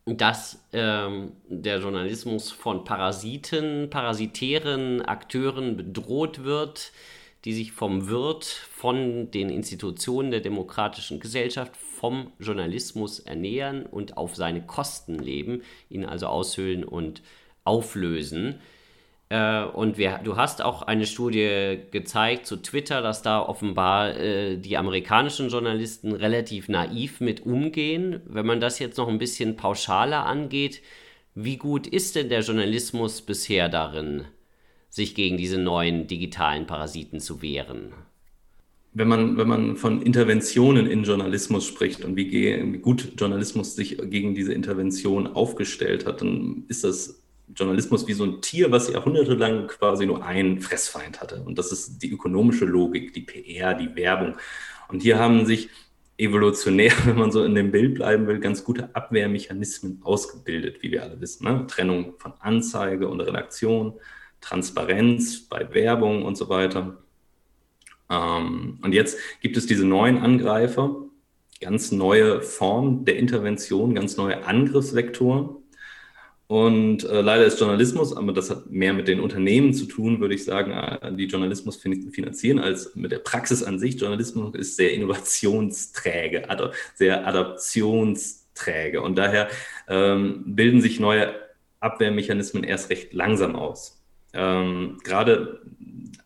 dass ähm, der Journalismus von Parasiten, parasitären Akteuren bedroht wird, die sich vom Wirt, von den Institutionen der demokratischen Gesellschaft, vom Journalismus ernähren und auf seine Kosten leben, ihn also aushöhlen und auflösen. Äh, und wir, du hast auch eine Studie gezeigt zu Twitter, dass da offenbar äh, die amerikanischen Journalisten relativ naiv mit umgehen. Wenn man das jetzt noch ein bisschen pauschaler angeht, wie gut ist denn der Journalismus bisher darin, sich gegen diese neuen digitalen Parasiten zu wehren? wenn man, wenn man von Interventionen in Journalismus spricht und wie, wie, gut Journalismus sich gegen diese Intervention aufgestellt hat, dann ist das Journalismus wie so ein Tier, was jahrhundertelang quasi nur einen Fressfeind hatte. Und das ist die ökonomische Logik, die PR, die Werbung. Und hier haben sich evolutionär, wenn man so in dem Bild bleiben will, ganz gute Abwehrmechanismen ausgebildet, wie wir alle wissen. Ne? Trennung von Anzeige und Redaktion, Transparenz bei Werbung und so weiter. Ähm, und jetzt gibt es diese neuen Angreifer, ganz neue Formen der Intervention, ganz neue Angriffsvektoren. Und äh, leider ist Journalismus, aber das hat mehr mit den Unternehmen zu tun, würde ich sagen, äh, die Journalismus finanzieren, als mit der Praxis an sich. Journalismus ist sehr innovationsträge, ad sehr adaptionsträge. Und daher ähm, bilden sich neue Abwehrmechanismen erst recht langsam aus. Ähm, gerade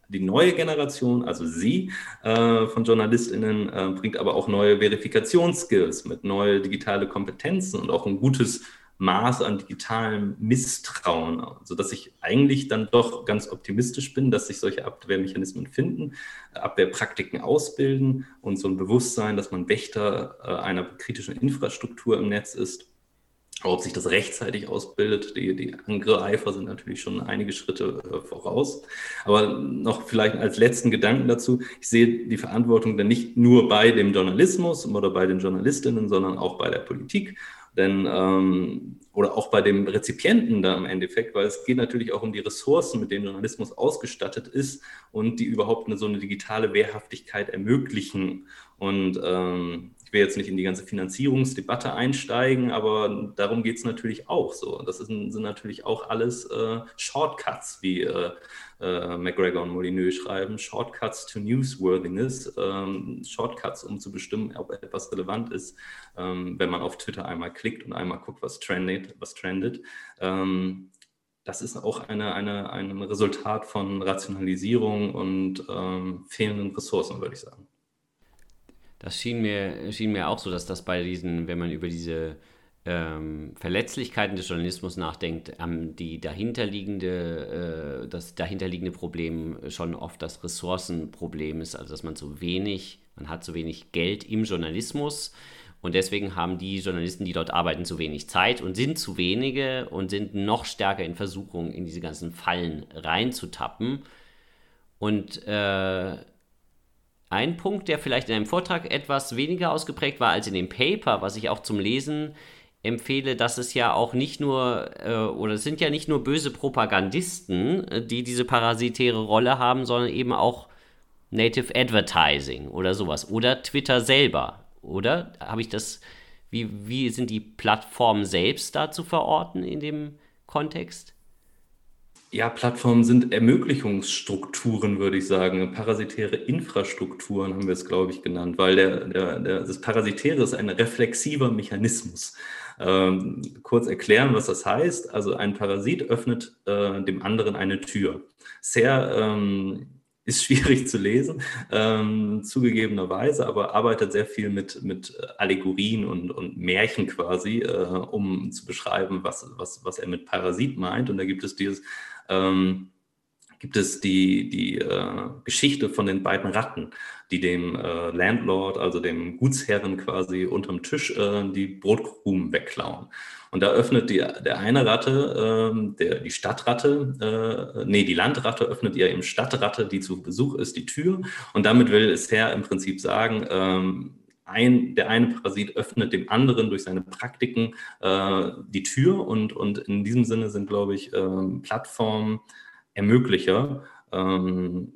die neue Generation, also Sie äh, von JournalistInnen, äh, bringt aber auch neue Verifikationsskills mit neue digitale Kompetenzen und auch ein gutes Maß an digitalem Misstrauen, sodass ich eigentlich dann doch ganz optimistisch bin, dass sich solche Abwehrmechanismen finden, Abwehrpraktiken ausbilden und so ein Bewusstsein, dass man Wächter äh, einer kritischen Infrastruktur im Netz ist ob sich das rechtzeitig ausbildet, die, die Angreifer sind natürlich schon einige Schritte äh, voraus. Aber noch vielleicht als letzten Gedanken dazu, ich sehe die Verantwortung dann nicht nur bei dem Journalismus oder bei den Journalistinnen, sondern auch bei der Politik. Denn, ähm, oder auch bei dem Rezipienten da im Endeffekt, weil es geht natürlich auch um die Ressourcen, mit denen Journalismus ausgestattet ist und die überhaupt eine so eine digitale Wehrhaftigkeit ermöglichen. Und ähm, will jetzt nicht in die ganze Finanzierungsdebatte einsteigen, aber darum geht es natürlich auch so. Das sind, sind natürlich auch alles äh, Shortcuts, wie äh, äh, McGregor und Molyneux schreiben, Shortcuts to Newsworthiness, ähm, Shortcuts, um zu bestimmen, ob etwas relevant ist, ähm, wenn man auf Twitter einmal klickt und einmal guckt, was trendet. Was trendet. Ähm, das ist auch eine, eine, ein Resultat von Rationalisierung und ähm, fehlenden Ressourcen, würde ich sagen. Das schien mir, schien mir auch so, dass das bei diesen, wenn man über diese ähm, Verletzlichkeiten des Journalismus nachdenkt, ähm, die dahinterliegende, äh, das dahinterliegende Problem schon oft das Ressourcenproblem ist, also dass man zu wenig, man hat zu wenig Geld im Journalismus und deswegen haben die Journalisten, die dort arbeiten, zu wenig Zeit und sind zu wenige und sind noch stärker in Versuchung, in diese ganzen Fallen reinzutappen. Und äh, ein Punkt, der vielleicht in einem Vortrag etwas weniger ausgeprägt war als in dem Paper, was ich auch zum Lesen empfehle, dass es ja auch nicht nur, äh, oder es sind ja nicht nur böse Propagandisten, äh, die diese parasitäre Rolle haben, sondern eben auch Native Advertising oder sowas. Oder Twitter selber oder? Habe ich das, wie, wie sind die Plattformen selbst da zu verorten in dem Kontext? Ja, Plattformen sind Ermöglichungsstrukturen, würde ich sagen. Parasitäre Infrastrukturen haben wir es, glaube ich, genannt, weil der, der, der, das Parasitäre ist ein reflexiver Mechanismus. Ähm, kurz erklären, was das heißt. Also ein Parasit öffnet äh, dem anderen eine Tür. Sehr ähm, ist schwierig zu lesen, ähm, zugegebenerweise, aber arbeitet sehr viel mit, mit Allegorien und, und Märchen quasi, äh, um zu beschreiben, was, was, was er mit Parasit meint. Und da gibt es dieses, ähm, gibt es die, die äh, Geschichte von den beiden Ratten, die dem äh, Landlord, also dem Gutsherren quasi unterm Tisch äh, die Brotkrumen wegklauen. Und da öffnet die, der eine Ratte, äh, der, die Stadtratte, äh, nee, die Landratte öffnet ihr im Stadtratte, die zu Besuch ist, die Tür. Und damit will es Herr im Prinzip sagen, ähm, ein, der eine Parasit öffnet dem anderen durch seine Praktiken äh, die Tür und, und in diesem Sinne sind, glaube ich, ähm, Plattformen Ermöglicher, ähm,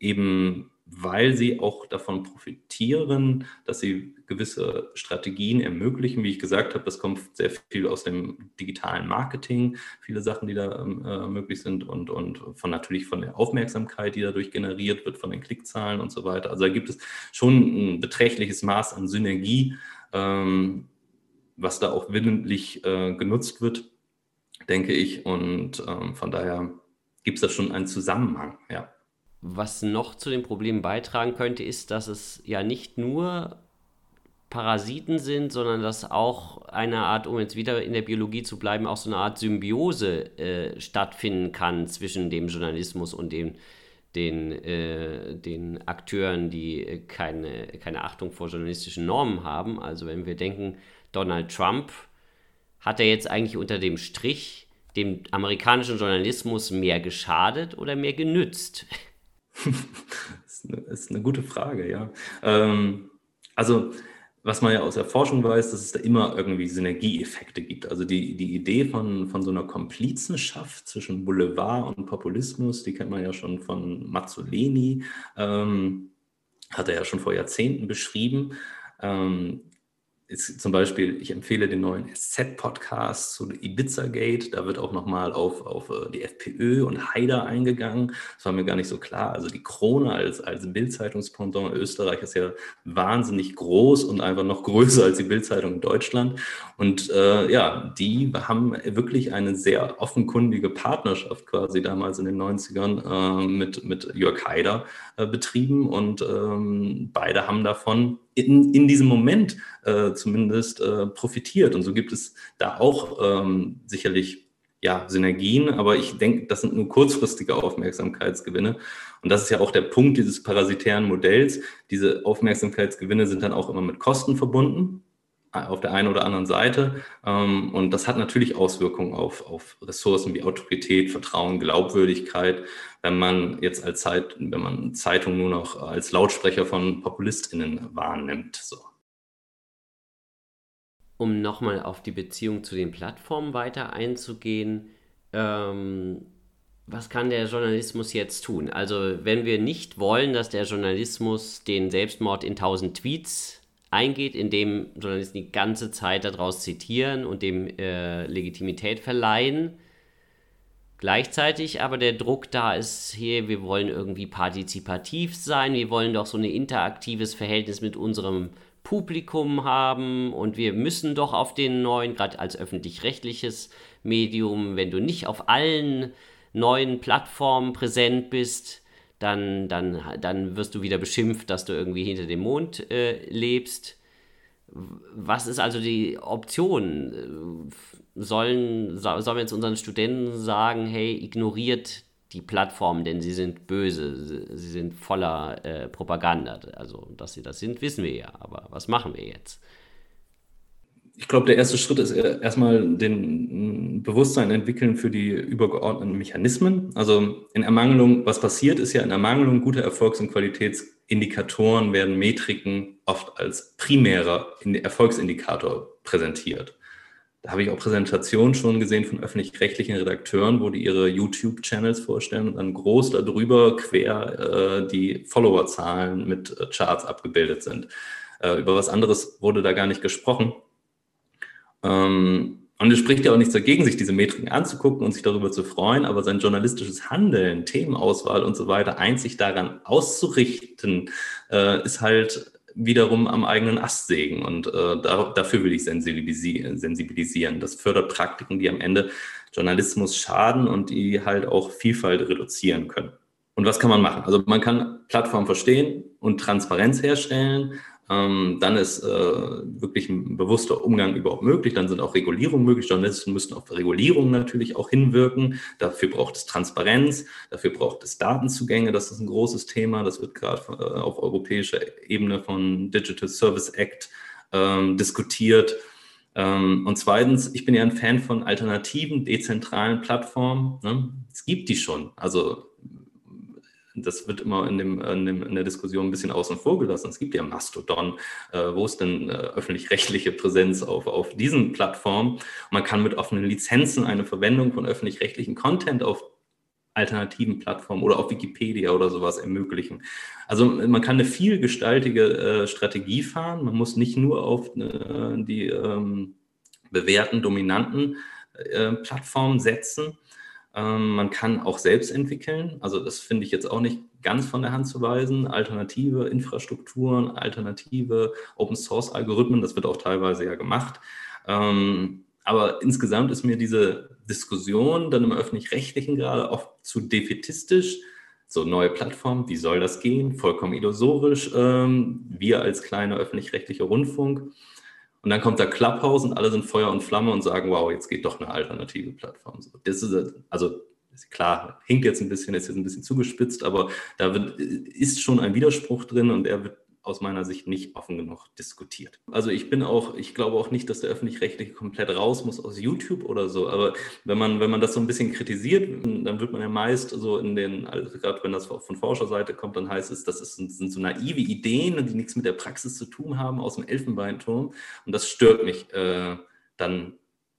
eben weil sie auch davon profitieren, dass sie gewisse Strategien ermöglichen. Wie ich gesagt habe, das kommt sehr viel aus dem digitalen Marketing, viele Sachen, die da ähm, äh, möglich sind und, und von natürlich von der Aufmerksamkeit, die dadurch generiert wird, von den Klickzahlen und so weiter. Also da gibt es schon ein beträchtliches Maß an Synergie, ähm, was da auch willentlich äh, genutzt wird, denke ich. Und ähm, von daher gibt es da schon einen Zusammenhang, ja. Was noch zu den Problemen beitragen könnte, ist, dass es ja nicht nur Parasiten sind, sondern dass auch eine Art, um jetzt wieder in der Biologie zu bleiben, auch so eine Art Symbiose äh, stattfinden kann zwischen dem Journalismus und dem, den, äh, den Akteuren, die keine, keine Achtung vor journalistischen Normen haben. Also wenn wir denken, Donald Trump hat er jetzt eigentlich unter dem Strich dem amerikanischen Journalismus mehr geschadet oder mehr genützt? Das, ist eine, ist eine gute Frage, ja. Ähm, also, was man ja aus der Forschung weiß, dass es da immer irgendwie Synergieeffekte gibt. Also die, die Idee von, von so einer Komplizenschaft zwischen Boulevard und Populismus, die kennt man ja schon von Mazzoleni, ähm, hat er ja schon vor Jahrzehnten beschrieben. Ähm, ist zum Beispiel, ich empfehle den neuen SZ-Podcast zu Ibiza-Gate. Da wird auch nochmal auf, auf äh, die FPÖ und Haider eingegangen. Das war mir gar nicht so klar. Also die Krone als, als Bildzeitungspendant in Österreich ist ja wahnsinnig groß und einfach noch größer als die Bildzeitung in Deutschland. Und äh, ja, die haben wirklich eine sehr offenkundige Partnerschaft quasi damals in den 90ern äh, mit, mit Jörg Haider äh, betrieben. Und ähm, beide haben davon in, in diesem Moment äh, zumindest äh, profitiert. Und so gibt es da auch ähm, sicherlich ja, Synergien, aber ich denke, das sind nur kurzfristige Aufmerksamkeitsgewinne. Und das ist ja auch der Punkt dieses parasitären Modells. Diese Aufmerksamkeitsgewinne sind dann auch immer mit Kosten verbunden auf der einen oder anderen Seite. Ähm, und das hat natürlich Auswirkungen auf, auf Ressourcen wie Autorität, Vertrauen, Glaubwürdigkeit wenn man jetzt als Zeit, wenn man Zeitung nur noch als Lautsprecher von PopulistInnen wahrnimmt. So. Um nochmal auf die Beziehung zu den Plattformen weiter einzugehen, ähm, was kann der Journalismus jetzt tun? Also, wenn wir nicht wollen, dass der Journalismus den Selbstmord in 1000 Tweets eingeht, indem Journalisten die ganze Zeit daraus zitieren und dem äh, Legitimität verleihen. Gleichzeitig aber der Druck da ist, hier, wir wollen irgendwie partizipativ sein, wir wollen doch so ein interaktives Verhältnis mit unserem Publikum haben und wir müssen doch auf den neuen, gerade als öffentlich-rechtliches Medium, wenn du nicht auf allen neuen Plattformen präsent bist, dann, dann, dann wirst du wieder beschimpft, dass du irgendwie hinter dem Mond äh, lebst. Was ist also die Option? Sollen, sollen wir jetzt unseren Studenten sagen, hey, ignoriert die Plattformen, denn sie sind böse, sie sind voller äh, Propaganda. Also, dass sie das sind, wissen wir ja. Aber was machen wir jetzt? Ich glaube, der erste Schritt ist erstmal den mm, Bewusstsein entwickeln für die übergeordneten Mechanismen. Also in Ermangelung, was passiert, ist ja in Ermangelung guter Erfolgs- und Qualitätsindikatoren werden Metriken oft als primärer Erfolgsindikator präsentiert. Da habe ich auch Präsentationen schon gesehen von öffentlich-rechtlichen Redakteuren, wo die ihre YouTube-Channels vorstellen und dann groß darüber quer äh, die Followerzahlen mit äh, Charts abgebildet sind. Äh, über was anderes wurde da gar nicht gesprochen. Ähm, und es spricht ja auch nichts dagegen, sich diese Metriken anzugucken und sich darüber zu freuen, aber sein journalistisches Handeln, Themenauswahl und so weiter einzig daran auszurichten, äh, ist halt wiederum am eigenen Ast sägen. Und äh, da, dafür will ich sensibilisieren, sensibilisieren. Das fördert Praktiken, die am Ende Journalismus schaden und die halt auch Vielfalt reduzieren können. Und was kann man machen? Also man kann Plattformen verstehen und Transparenz herstellen, ähm, dann ist äh, wirklich ein bewusster Umgang überhaupt möglich. Dann sind auch Regulierungen möglich. Journalisten müssen auf Regulierungen natürlich auch hinwirken. Dafür braucht es Transparenz, dafür braucht es Datenzugänge. Das ist ein großes Thema. Das wird gerade äh, auf europäischer Ebene von Digital Service Act ähm, diskutiert. Ähm, und zweitens, ich bin ja ein Fan von alternativen, dezentralen Plattformen. Ne? Es gibt die schon. Also das wird immer in, dem, in, dem, in, der Diskussion ein bisschen außen vor gelassen. Es gibt ja Mastodon, äh, wo ist denn äh, öffentlich-rechtliche Präsenz auf, auf diesen Plattformen? Man kann mit offenen Lizenzen eine Verwendung von öffentlich-rechtlichen Content auf alternativen Plattformen oder auf Wikipedia oder sowas ermöglichen. Also man kann eine vielgestaltige äh, Strategie fahren. Man muss nicht nur auf äh, die ähm, bewährten, dominanten äh, Plattformen setzen, ähm, man kann auch selbst entwickeln. Also das finde ich jetzt auch nicht ganz von der Hand zu weisen. Alternative Infrastrukturen, alternative Open-Source-Algorithmen, das wird auch teilweise ja gemacht. Ähm, aber insgesamt ist mir diese Diskussion dann im öffentlich-rechtlichen gerade oft zu defetistisch. So neue Plattformen, wie soll das gehen? Vollkommen illusorisch. Ähm, wir als kleiner öffentlich-rechtlicher Rundfunk. Und dann kommt da Clubhouse und alle sind Feuer und Flamme und sagen, wow, jetzt geht doch eine alternative Plattform. Das ist, also klar, hinkt jetzt ein bisschen, ist jetzt ein bisschen zugespitzt, aber da wird, ist schon ein Widerspruch drin und er wird aus meiner Sicht nicht offen genug diskutiert. Also ich bin auch, ich glaube auch nicht, dass der öffentlich-rechtliche komplett raus muss aus YouTube oder so. Aber wenn man, wenn man das so ein bisschen kritisiert, dann wird man ja meist so in den, also gerade wenn das von Forscherseite kommt, dann heißt es, das ist, sind so naive Ideen, die nichts mit der Praxis zu tun haben aus dem Elfenbeinturm. Und das stört mich äh, dann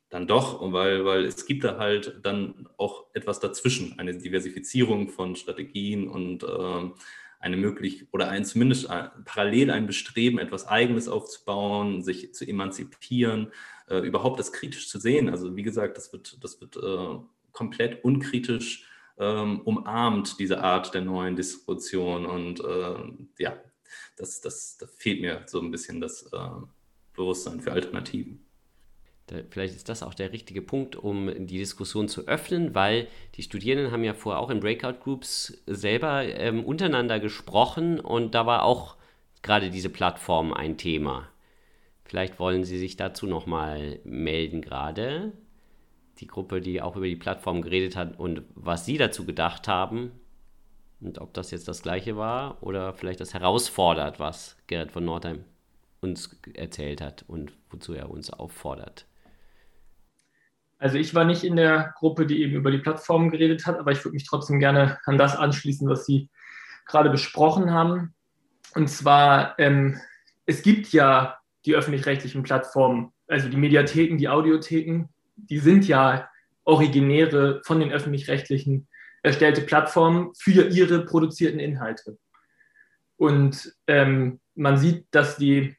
dann doch, weil, weil es gibt da halt dann auch etwas dazwischen, eine Diversifizierung von Strategien und ähm, eine möglich oder ein zumindest parallel ein Bestreben, etwas Eigenes aufzubauen, sich zu emanzipieren, äh, überhaupt das kritisch zu sehen. Also wie gesagt, das wird, das wird äh, komplett unkritisch ähm, umarmt, diese Art der neuen Distribution. Und äh, ja, das, das, das fehlt mir so ein bisschen das äh, Bewusstsein für Alternativen. Vielleicht ist das auch der richtige Punkt, um die Diskussion zu öffnen, weil die Studierenden haben ja vorher auch in Breakout Groups selber ähm, untereinander gesprochen und da war auch gerade diese Plattform ein Thema. Vielleicht wollen Sie sich dazu nochmal melden gerade. Die Gruppe, die auch über die Plattform geredet hat und was Sie dazu gedacht haben und ob das jetzt das gleiche war oder vielleicht das herausfordert, was Gerrit von Nordheim uns erzählt hat und wozu er uns auffordert. Also ich war nicht in der Gruppe, die eben über die Plattform geredet hat, aber ich würde mich trotzdem gerne an das anschließen, was Sie gerade besprochen haben. Und zwar, ähm, es gibt ja die öffentlich-rechtlichen Plattformen, also die Mediatheken, die Audiotheken, die sind ja originäre von den öffentlich-rechtlichen erstellte Plattformen für ihre produzierten Inhalte. Und ähm, man sieht, dass die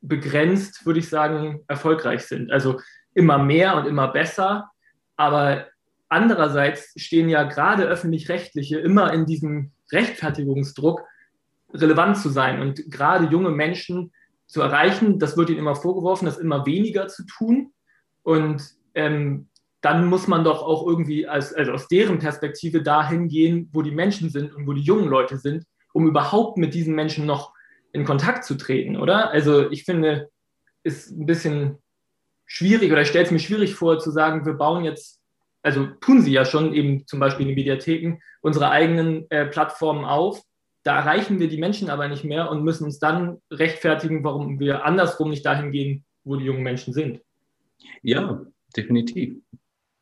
begrenzt, würde ich sagen, erfolgreich sind. Also immer mehr und immer besser. Aber andererseits stehen ja gerade öffentlich-rechtliche immer in diesem Rechtfertigungsdruck, relevant zu sein und gerade junge Menschen zu erreichen. Das wird ihnen immer vorgeworfen, das immer weniger zu tun. Und ähm, dann muss man doch auch irgendwie als, also aus deren Perspektive dahin gehen, wo die Menschen sind und wo die jungen Leute sind, um überhaupt mit diesen Menschen noch in Kontakt zu treten, oder? Also ich finde, ist ein bisschen schwierig oder ich stelle es mir schwierig vor zu sagen, wir bauen jetzt, also tun sie ja schon eben zum Beispiel in den Mediatheken, unsere eigenen äh, Plattformen auf. Da erreichen wir die Menschen aber nicht mehr und müssen uns dann rechtfertigen, warum wir andersrum nicht dahin gehen, wo die jungen Menschen sind. Ja, definitiv.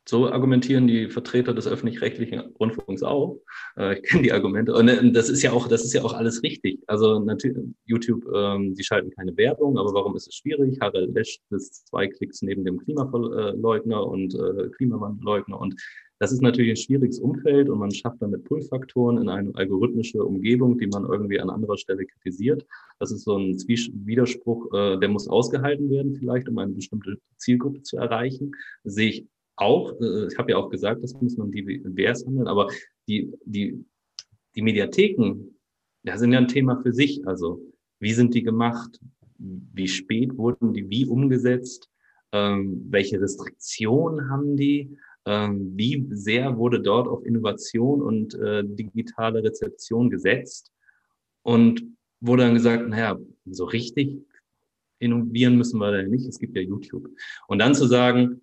So argumentieren die Vertreter des öffentlich-rechtlichen Rundfunks auch. Äh, ich kenne die Argumente. Und äh, das ist ja auch, das ist ja auch alles richtig. Also natürlich, YouTube, ähm, die schalten keine Werbung, aber warum ist es schwierig? Harald Lesch ist zwei Klicks neben dem Klimaleugner und äh, Klimawandelleugner. Und das ist natürlich ein schwieriges Umfeld und man schafft damit Pull-Faktoren in eine algorithmische Umgebung, die man irgendwie an anderer Stelle kritisiert. Das ist so ein Widerspruch, äh, der muss ausgehalten werden vielleicht, um eine bestimmte Zielgruppe zu erreichen. Sehe ich auch, äh, ich habe ja auch gesagt, das muss man divers handeln, aber die, die, die Mediatheken, ja, sind ja ein Thema für sich. Also, wie sind die gemacht? Wie spät wurden die wie umgesetzt? Ähm, welche Restriktionen haben die? Ähm, wie sehr wurde dort auf Innovation und äh, digitale Rezeption gesetzt? Und wurde dann gesagt, naja, so richtig innovieren müssen wir da nicht, es gibt ja YouTube. Und dann zu sagen,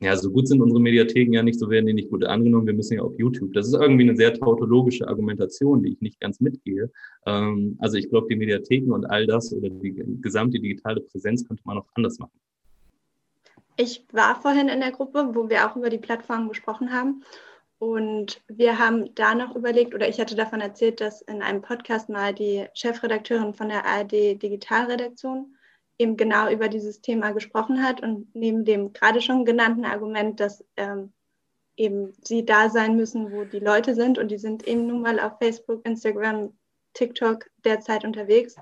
ja, so gut sind unsere Mediatheken ja nicht, so werden die nicht gut angenommen, wir müssen ja auf YouTube. Das ist irgendwie eine sehr tautologische Argumentation, die ich nicht ganz mitgehe. Ähm, also ich glaube, die Mediatheken und all das oder die gesamte digitale Präsenz könnte man auch anders machen. Ich war vorhin in der Gruppe, wo wir auch über die Plattform gesprochen haben. Und wir haben da noch überlegt, oder ich hatte davon erzählt, dass in einem Podcast mal die Chefredakteurin von der ARD Digitalredaktion eben genau über dieses Thema gesprochen hat und neben dem gerade schon genannten Argument, dass ähm, eben sie da sein müssen, wo die Leute sind und die sind eben nun mal auf Facebook, Instagram, TikTok derzeit unterwegs,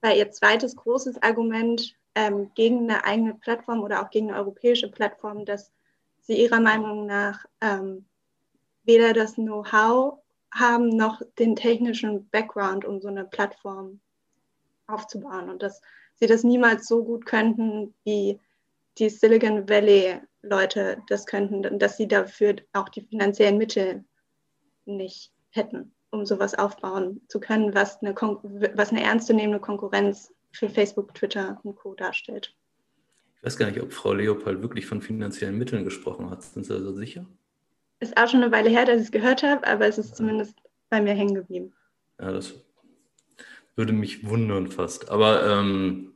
weil ihr zweites großes Argument ähm, gegen eine eigene Plattform oder auch gegen eine europäische Plattform, dass sie ihrer Meinung nach ähm, weder das Know-how haben noch den technischen Background, um so eine Plattform aufzubauen. Und das sie das niemals so gut könnten, wie die Silicon Valley Leute das könnten und dass sie dafür auch die finanziellen Mittel nicht hätten, um sowas aufbauen zu können, was eine, was eine ernstzunehmende Konkurrenz für Facebook, Twitter und Co. darstellt. Ich weiß gar nicht, ob Frau Leopold wirklich von finanziellen Mitteln gesprochen hat. Sind Sie also sicher? Ist auch schon eine Weile her, dass ich es gehört habe, aber es ist zumindest bei mir hängen geblieben. Ja, das würde mich wundern fast. Aber, ähm,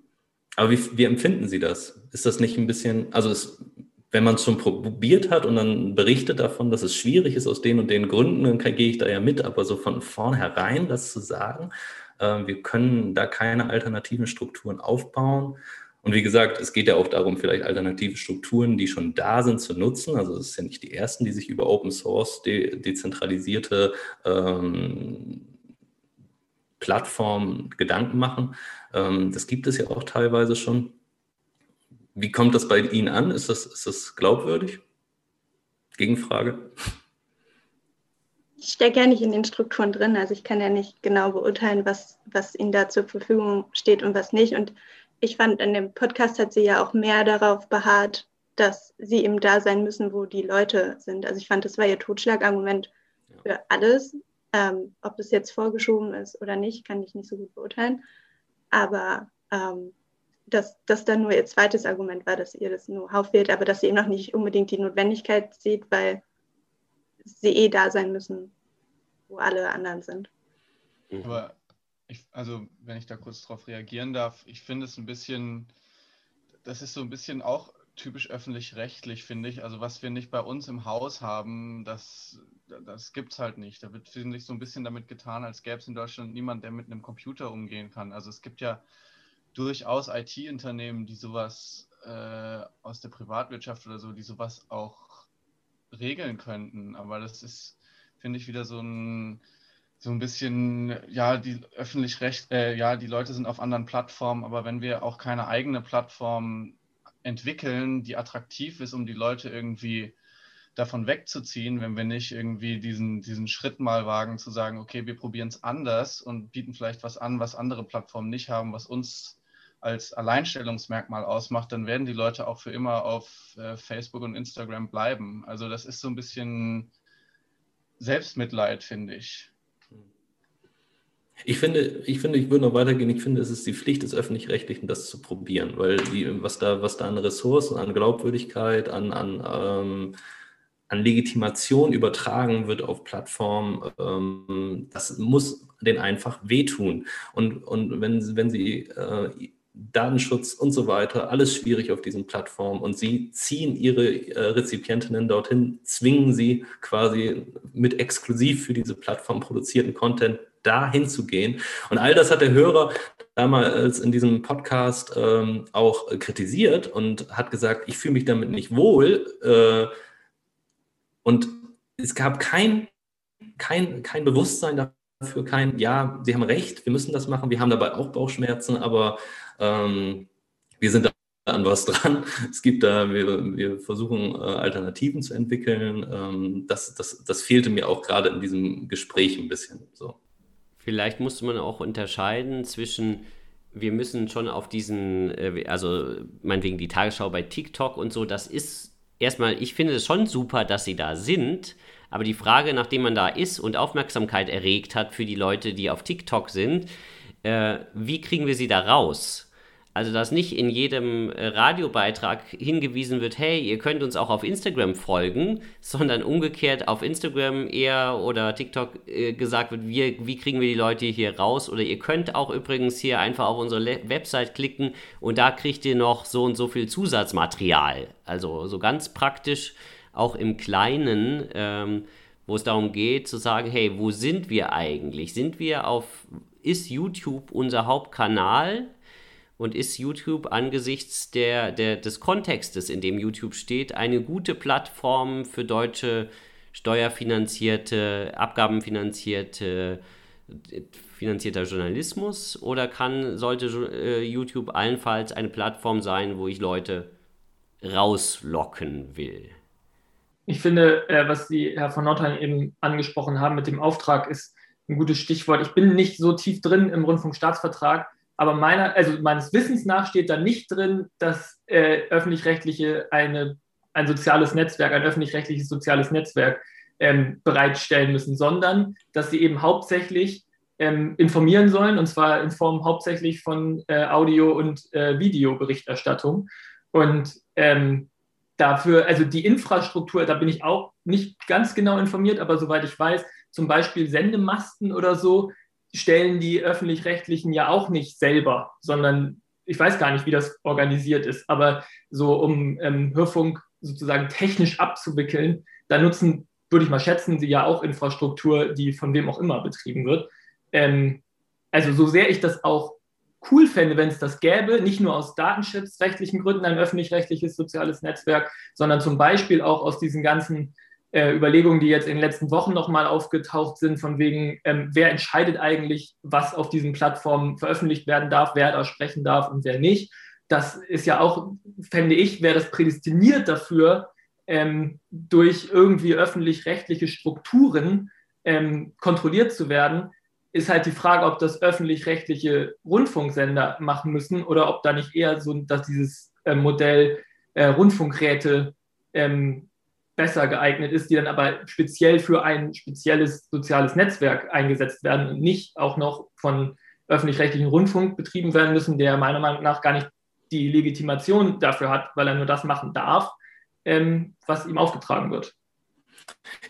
aber wie, wie empfinden Sie das? Ist das nicht ein bisschen, also es, wenn man es schon probiert hat und dann berichtet davon, dass es schwierig ist aus den und den Gründen, dann gehe ich da ja mit, aber so von vornherein das zu sagen, äh, wir können da keine alternativen Strukturen aufbauen. Und wie gesagt, es geht ja auch darum, vielleicht alternative Strukturen, die schon da sind, zu nutzen. Also es sind ja nicht die ersten, die sich über Open Source de dezentralisierte ähm, Plattform Gedanken machen. Ähm, das gibt es ja auch teilweise schon. Wie kommt das bei Ihnen an? Ist das, ist das glaubwürdig? Gegenfrage. Ich stecke ja nicht in den Strukturen drin, also ich kann ja nicht genau beurteilen, was, was Ihnen da zur Verfügung steht und was nicht. Und ich fand, in dem Podcast hat sie ja auch mehr darauf beharrt, dass sie eben da sein müssen, wo die Leute sind. Also ich fand, das war ihr Totschlagargument für alles. Ähm, ob das jetzt vorgeschoben ist oder nicht, kann ich nicht so gut beurteilen. Aber ähm, dass das dann nur ihr zweites Argument war, dass ihr das Know-how fehlt, aber dass sie eben noch nicht unbedingt die Notwendigkeit sieht, weil sie eh da sein müssen, wo alle anderen sind. Mhm. Aber ich, also wenn ich da kurz darauf reagieren darf, ich finde es ein bisschen, das ist so ein bisschen auch typisch öffentlich-rechtlich, finde ich. Also was wir nicht bei uns im Haus haben, das, das gibt es halt nicht. Da wird, finde ich, so ein bisschen damit getan, als gäbe es in Deutschland niemand, der mit einem Computer umgehen kann. Also es gibt ja durchaus IT-Unternehmen, die sowas äh, aus der Privatwirtschaft oder so, die sowas auch regeln könnten. Aber das ist, finde ich, wieder so ein so ein bisschen, ja, die öffentlich-recht, äh, ja, die Leute sind auf anderen Plattformen, aber wenn wir auch keine eigene Plattform entwickeln, die attraktiv ist, um die Leute irgendwie davon wegzuziehen, wenn wir nicht irgendwie diesen, diesen Schritt mal wagen, zu sagen, okay, wir probieren es anders und bieten vielleicht was an, was andere Plattformen nicht haben, was uns als Alleinstellungsmerkmal ausmacht, dann werden die Leute auch für immer auf äh, Facebook und Instagram bleiben. Also das ist so ein bisschen Selbstmitleid, finde ich. Ich finde, ich finde, ich würde noch weitergehen. Ich finde, es ist die Pflicht des Öffentlich-Rechtlichen, das zu probieren, weil die, was da, was da an Ressourcen, an Glaubwürdigkeit, an, an, ähm, an Legitimation übertragen wird auf Plattformen, ähm, das muss den einfach wehtun. Und, und wenn, wenn sie äh, Datenschutz und so weiter, alles schwierig auf diesen Plattformen. Und sie ziehen ihre äh, Rezipientinnen dorthin, zwingen sie quasi mit exklusiv für diese Plattform produzierten Content dahin zu gehen. Und all das hat der Hörer damals in diesem Podcast ähm, auch kritisiert und hat gesagt, ich fühle mich damit nicht wohl. Äh, und es gab kein, kein, kein Bewusstsein dafür, kein, ja, Sie haben recht, wir müssen das machen, wir haben dabei auch Bauchschmerzen, aber ähm, wir sind da an was dran. Es gibt da, wir, wir versuchen äh, Alternativen zu entwickeln. Ähm, das, das, das fehlte mir auch gerade in diesem Gespräch ein bisschen. So. Vielleicht musste man auch unterscheiden zwischen, wir müssen schon auf diesen, äh, also meinetwegen die Tagesschau bei TikTok und so, das ist erstmal, ich finde es schon super, dass sie da sind. Aber die Frage, nachdem man da ist und Aufmerksamkeit erregt hat für die Leute, die auf TikTok sind, äh, wie kriegen wir sie da raus? Also, dass nicht in jedem äh, Radiobeitrag hingewiesen wird, hey, ihr könnt uns auch auf Instagram folgen, sondern umgekehrt auf Instagram eher oder TikTok äh, gesagt wird, wie, wie kriegen wir die Leute hier raus? Oder ihr könnt auch übrigens hier einfach auf unsere Le Website klicken und da kriegt ihr noch so und so viel Zusatzmaterial. Also so ganz praktisch auch im Kleinen. Ähm, wo es darum geht zu sagen, hey, wo sind wir eigentlich? Sind wir auf ist YouTube unser Hauptkanal und ist YouTube angesichts der, der, des Kontextes, in dem YouTube steht, eine gute Plattform für deutsche steuerfinanzierte, abgabenfinanzierte, finanzierter Journalismus oder kann, sollte äh, YouTube allenfalls eine Plattform sein, wo ich Leute rauslocken will? Ich finde, äh, was Sie, Herr von Nordheim, eben angesprochen haben mit dem Auftrag, ist ein gutes Stichwort. Ich bin nicht so tief drin im Rundfunkstaatsvertrag, aber meiner, also meines Wissens nach steht da nicht drin, dass äh, öffentlich-rechtliche eine, ein soziales Netzwerk, ein öffentlich-rechtliches soziales Netzwerk ähm, bereitstellen müssen, sondern dass sie eben hauptsächlich ähm, informieren sollen, und zwar in Form hauptsächlich von äh, Audio- und äh, Videoberichterstattung. Und ähm, dafür, also die Infrastruktur, da bin ich auch nicht ganz genau informiert, aber soweit ich weiß, zum Beispiel Sendemasten oder so, stellen die öffentlich-rechtlichen ja auch nicht selber, sondern ich weiß gar nicht, wie das organisiert ist, aber so um ähm, Hörfunk sozusagen technisch abzuwickeln, da nutzen, würde ich mal schätzen, sie ja auch Infrastruktur, die von wem auch immer betrieben wird. Ähm, also so sehr ich das auch cool fände, wenn es das gäbe, nicht nur aus datenschutzrechtlichen Gründen ein öffentlich-rechtliches soziales Netzwerk, sondern zum Beispiel auch aus diesen ganzen äh, Überlegungen, die jetzt in den letzten Wochen nochmal aufgetaucht sind, von wegen, ähm, wer entscheidet eigentlich, was auf diesen Plattformen veröffentlicht werden darf, wer da sprechen darf und wer nicht. Das ist ja auch, fände ich, wäre das prädestiniert dafür, ähm, durch irgendwie öffentlich-rechtliche Strukturen ähm, kontrolliert zu werden, ist halt die Frage, ob das öffentlich-rechtliche Rundfunksender machen müssen oder ob da nicht eher so dass dieses äh, Modell äh, Rundfunkräte ähm, besser geeignet ist, die dann aber speziell für ein spezielles soziales Netzwerk eingesetzt werden und nicht auch noch von öffentlich-rechtlichen Rundfunk betrieben werden müssen, der meiner Meinung nach gar nicht die Legitimation dafür hat, weil er nur das machen darf, ähm, was ihm aufgetragen wird.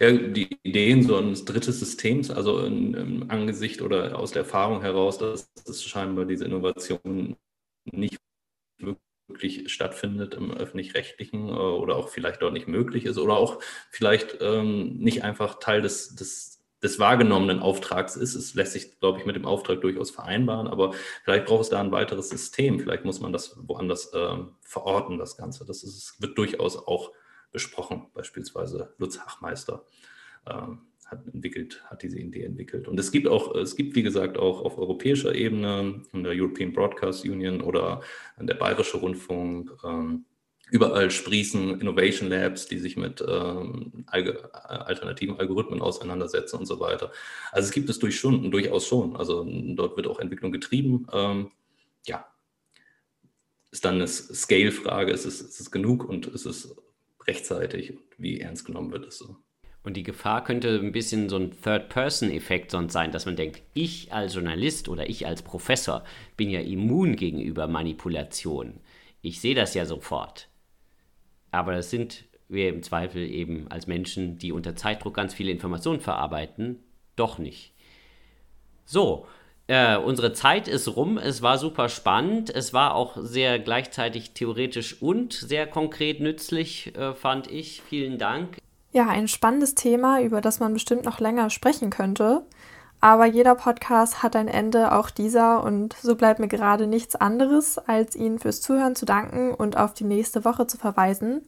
Ja, die Ideen so eines drittes Systems, also in, im Angesicht oder aus der Erfahrung heraus, dass es scheinbar diese Innovation nicht wirklich stattfindet im öffentlich-rechtlichen äh, oder auch vielleicht dort nicht möglich ist oder auch vielleicht ähm, nicht einfach Teil des, des, des wahrgenommenen Auftrags ist. Es lässt sich, glaube ich, mit dem Auftrag durchaus vereinbaren, aber vielleicht braucht es da ein weiteres System. Vielleicht muss man das woanders äh, verorten, das Ganze. Das ist, wird durchaus auch besprochen. Beispielsweise Lutz Hachmeister äh, hat entwickelt, hat diese Idee entwickelt. Und es gibt auch, es gibt, wie gesagt, auch auf europäischer Ebene, in der European Broadcast Union oder der Bayerische Rundfunk, ähm, überall sprießen Innovation Labs, die sich mit ähm, alternativen Algorithmen auseinandersetzen und so weiter. Also es gibt es durch Stunden durchaus schon. Also dort wird auch Entwicklung getrieben. Ähm, ja, ist dann eine Scale-Frage, ist es, ist es genug und ist es rechtzeitig und wie ernst genommen wird es so. Und die Gefahr könnte ein bisschen so ein Third-Person-Effekt sonst sein, dass man denkt, ich als Journalist oder ich als Professor bin ja immun gegenüber Manipulation. Ich sehe das ja sofort. Aber das sind wir im Zweifel eben als Menschen, die unter Zeitdruck ganz viele Informationen verarbeiten, doch nicht. So, äh, unsere Zeit ist rum. Es war super spannend. Es war auch sehr gleichzeitig theoretisch und sehr konkret nützlich, äh, fand ich. Vielen Dank. Ja, ein spannendes Thema, über das man bestimmt noch länger sprechen könnte. Aber jeder Podcast hat ein Ende, auch dieser. Und so bleibt mir gerade nichts anderes, als Ihnen fürs Zuhören zu danken und auf die nächste Woche zu verweisen.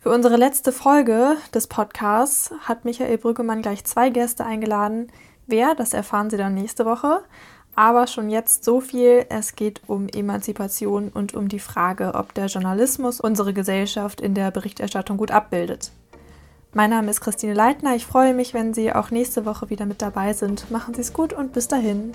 Für unsere letzte Folge des Podcasts hat Michael Brüggemann gleich zwei Gäste eingeladen. Wer, das erfahren Sie dann nächste Woche. Aber schon jetzt so viel, es geht um Emanzipation und um die Frage, ob der Journalismus unsere Gesellschaft in der Berichterstattung gut abbildet. Mein Name ist Christine Leitner. Ich freue mich, wenn Sie auch nächste Woche wieder mit dabei sind. Machen Sie es gut und bis dahin.